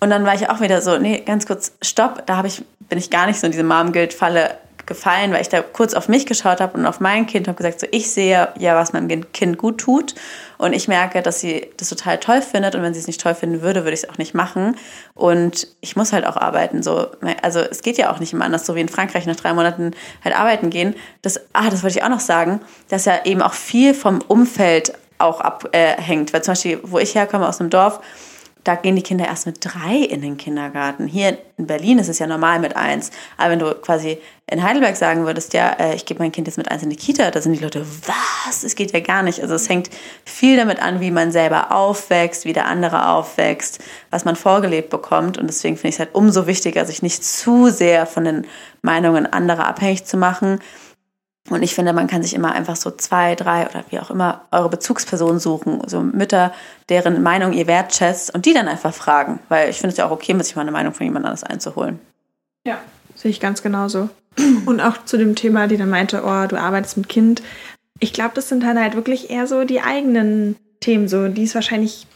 Und dann war ich auch wieder so, nee, ganz kurz, stopp, da ich, bin ich gar nicht so in diese Mom-Guild-Falle gefallen, weil ich da kurz auf mich geschaut habe und auf mein Kind und habe gesagt, so ich sehe ja, was meinem Kind gut tut und ich merke, dass sie das total toll findet und wenn sie es nicht toll finden würde, würde ich es auch nicht machen und ich muss halt auch arbeiten. So, also es geht ja auch nicht immer anders, so wie in Frankreich nach drei Monaten halt arbeiten gehen. Das, ah, das wollte ich auch noch sagen, dass ja eben auch viel vom Umfeld auch abhängt. Weil zum Beispiel, wo ich herkomme aus einem Dorf, da gehen die Kinder erst mit drei in den Kindergarten. Hier in Berlin ist es ja normal mit eins. Aber wenn du quasi in Heidelberg sagen würdest, ja, äh, ich gebe mein Kind jetzt mit eins in die Kita, da sind die Leute, was? Es geht ja gar nicht. Also es hängt viel damit an, wie man selber aufwächst, wie der andere aufwächst, was man vorgelebt bekommt. Und deswegen finde ich es halt umso wichtiger, sich nicht zu sehr von den Meinungen anderer abhängig zu machen und ich finde, man kann sich immer einfach so zwei, drei oder wie auch immer eure Bezugspersonen suchen, so Mütter, deren Meinung ihr wertschätzt und die dann einfach fragen. Weil ich finde es ja auch okay, sich mal eine Meinung von jemand anders einzuholen. Ja, sehe ich ganz genauso. Und auch zu dem Thema, die dann meinte, oh, du arbeitest mit Kind. Ich glaube, das sind dann halt wirklich eher so die eigenen Themen, so, die ist wahrscheinlich,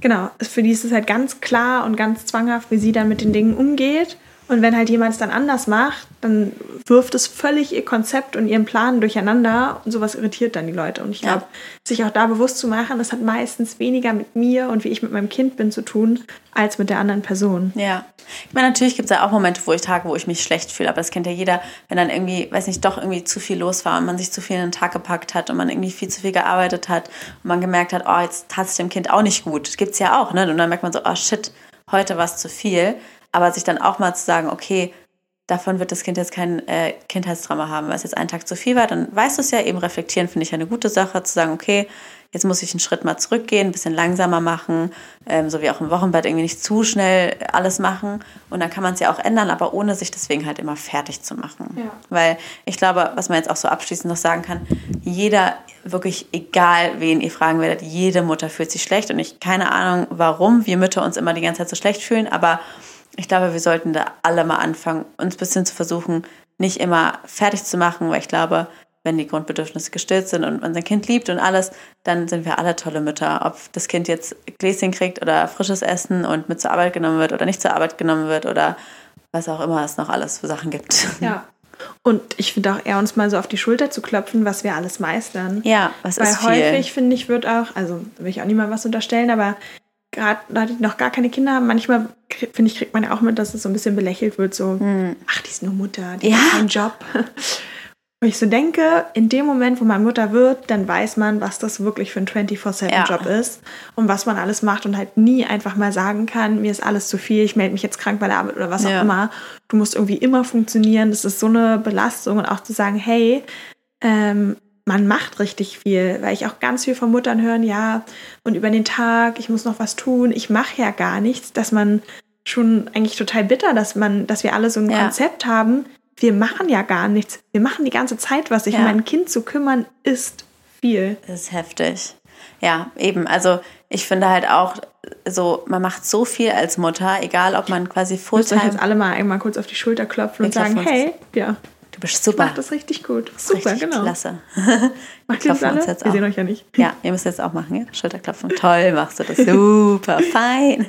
genau, für die ist es halt ganz klar und ganz zwanghaft, wie sie dann mit den Dingen umgeht. Und wenn halt jemand es dann anders macht, dann wirft es völlig ihr Konzept und ihren Plan durcheinander und sowas irritiert dann die Leute. Und ich glaube, ja. sich auch da bewusst zu machen, das hat meistens weniger mit mir und wie ich mit meinem Kind bin zu tun, als mit der anderen Person. Ja. Ich meine, natürlich gibt es ja auch Momente, wo ich Tage, wo ich mich schlecht fühle, aber das kennt ja jeder, wenn dann irgendwie, weiß nicht, doch irgendwie zu viel los war und man sich zu viel in den Tag gepackt hat und man irgendwie viel zu viel gearbeitet hat und man gemerkt hat, oh, jetzt tat es dem Kind auch nicht gut. Das gibt es ja auch, ne? Und dann merkt man so, oh shit, heute war es zu viel aber sich dann auch mal zu sagen, okay, davon wird das Kind jetzt kein äh, Kindheitstrauma haben, weil es jetzt einen Tag zu viel war, dann weißt du es ja, eben reflektieren finde ich eine gute Sache, zu sagen, okay, jetzt muss ich einen Schritt mal zurückgehen, ein bisschen langsamer machen, ähm, so wie auch im Wochenbett irgendwie nicht zu schnell alles machen und dann kann man es ja auch ändern, aber ohne sich deswegen halt immer fertig zu machen. Ja. Weil ich glaube, was man jetzt auch so abschließend noch sagen kann, jeder, wirklich egal wen ihr fragen werdet, jede Mutter fühlt sich schlecht und ich keine Ahnung, warum wir Mütter uns immer die ganze Zeit so schlecht fühlen, aber ich glaube, wir sollten da alle mal anfangen, uns ein bisschen zu versuchen, nicht immer fertig zu machen, weil ich glaube, wenn die Grundbedürfnisse gestillt sind und man sein Kind liebt und alles, dann sind wir alle tolle Mütter. Ob das Kind jetzt Gläschen kriegt oder frisches Essen und mit zur Arbeit genommen wird oder nicht zur Arbeit genommen wird oder was auch immer es noch alles für Sachen gibt. Ja. Und ich finde auch eher uns mal so auf die Schulter zu klopfen, was wir alles meistern. Ja, was Weil ist viel. häufig, finde ich, wird auch, also will ich auch niemand was unterstellen, aber gerade da die noch gar keine Kinder haben, manchmal finde ich, kriegt man ja auch mit, dass es so ein bisschen belächelt wird, so, hm. ach, die ist nur Mutter, die ja. hat keinen Job. Wo ich so denke, in dem Moment, wo man Mutter wird, dann weiß man, was das wirklich für ein 24-7-Job ja. ist und was man alles macht und halt nie einfach mal sagen kann, mir ist alles zu viel, ich melde mich jetzt krank bei der Arbeit oder was ja. auch immer. Du musst irgendwie immer funktionieren. Das ist so eine Belastung und auch zu sagen, hey, ähm, man macht richtig viel, weil ich auch ganz viel von Muttern hören, ja, und über den Tag, ich muss noch was tun, ich mache ja gar nichts, dass man schon eigentlich total bitter, dass man, dass wir alle so ein ja. Konzept haben, wir machen ja gar nichts. Wir machen die ganze Zeit was. Sich ja. um mein Kind zu kümmern, ist viel. Das ist heftig. Ja, eben. Also ich finde halt auch so, man macht so viel als Mutter, egal ob man quasi Fulltime... Ich jetzt alle mal einmal kurz auf die Schulter klopfen und sagen, hey, ja, Du bist super. Ich mach das richtig gut. Super, richtig genau. Klasse. Macht ihr das alle? Jetzt Wir sehen euch ja nicht. Ja, ihr müsst jetzt auch machen, ja? Schulterklopfen. Toll, machst du das. Super, fein.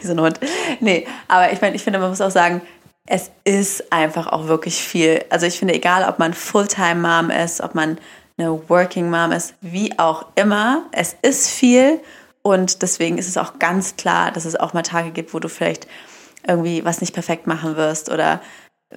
Wie so ein Hund. Nee, aber ich meine, ich finde, man muss auch sagen, es ist einfach auch wirklich viel. Also ich finde, egal ob man Fulltime-Mom ist, ob man eine Working Mom ist, wie auch immer, es ist viel und deswegen ist es auch ganz klar, dass es auch mal Tage gibt, wo du vielleicht irgendwie was nicht perfekt machen wirst oder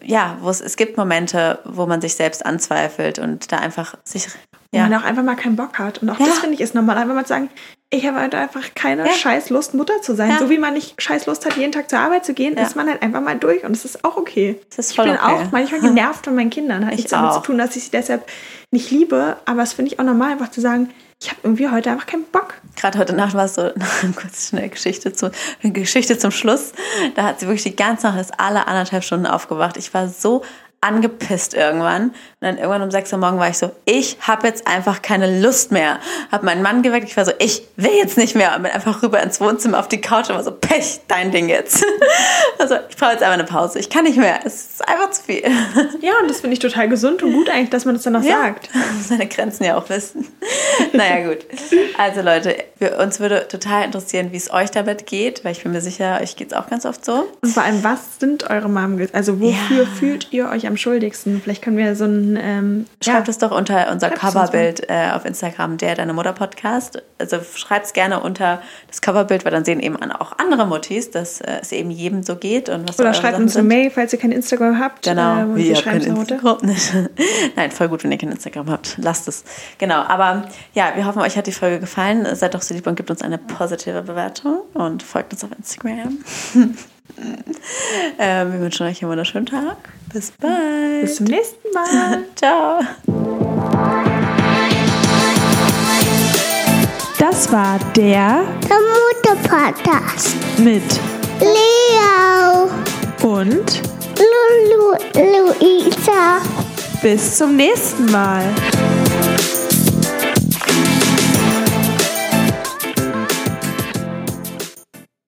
ja, wo es, es gibt Momente, wo man sich selbst anzweifelt und da einfach sich. Ja. Wo man auch einfach mal keinen Bock hat. Und auch ja. das finde ich ist normal, einfach mal zu sagen, ich habe halt einfach keine ja. scheiß Lust, Mutter zu sein. Ja. So wie man nicht scheiß Lust hat, jeden Tag zur Arbeit zu gehen, ist man halt einfach mal durch und es ist auch okay. Ist ich bin okay. auch manchmal genervt von meinen Kindern. Hat nichts damit zu tun, dass ich sie deshalb nicht liebe, aber es finde ich auch normal, einfach zu sagen, ich habe irgendwie heute einfach keinen Bock. Gerade heute Nacht war es so, kurz schnell Geschichte, zu, Geschichte zum Schluss. Da hat sie wirklich die ganze Nacht, ist alle anderthalb Stunden aufgewacht. Ich war so angepisst irgendwann. Und dann irgendwann um 6 Uhr morgen war ich so, ich habe jetzt einfach keine Lust mehr. Habe meinen Mann geweckt, ich war so, ich will jetzt nicht mehr. Und bin einfach rüber ins Wohnzimmer auf die Couch und war so, Pech, dein Ding jetzt. also ich brauche jetzt einfach eine Pause. Ich kann nicht mehr. Es ist einfach zu viel. ja, und das finde ich total gesund und gut eigentlich, dass man das dann noch ja, sagt. Man muss seine Grenzen ja auch wissen. naja, gut. Also Leute, wir, uns würde total interessieren, wie es euch damit geht, weil ich bin mir sicher, euch geht es auch ganz oft so. Und vor allem, was sind eure Mom Also wofür ja. fühlt ihr euch am schuldigsten? Vielleicht können wir so ein. Ähm, schreibt ja. es doch unter unser Coverbild äh, auf Instagram, der Deine Mutter Podcast. Also schreibt es gerne unter das Coverbild, weil dann sehen eben auch andere Muttis, dass äh, es eben jedem so geht. Und was Oder schreibt uns eine Mail, falls ihr kein Instagram habt. Genau, äh, wie ihr kein Instagram nicht. Nein, voll gut, wenn ihr kein Instagram habt. Lasst es. Genau, aber ja, wir hoffen, euch hat die Folge gefallen. Seid doch so lieb und gebt uns eine positive Bewertung und folgt uns auf Instagram. ähm, wir wünschen euch einen wunderschönen Tag. Bis bald. Bis zum nächsten Mal. Ciao. Das war der Der Mutter-Podcast. mit Leo. und Lulu, Luisa. bis zum nächsten Mal.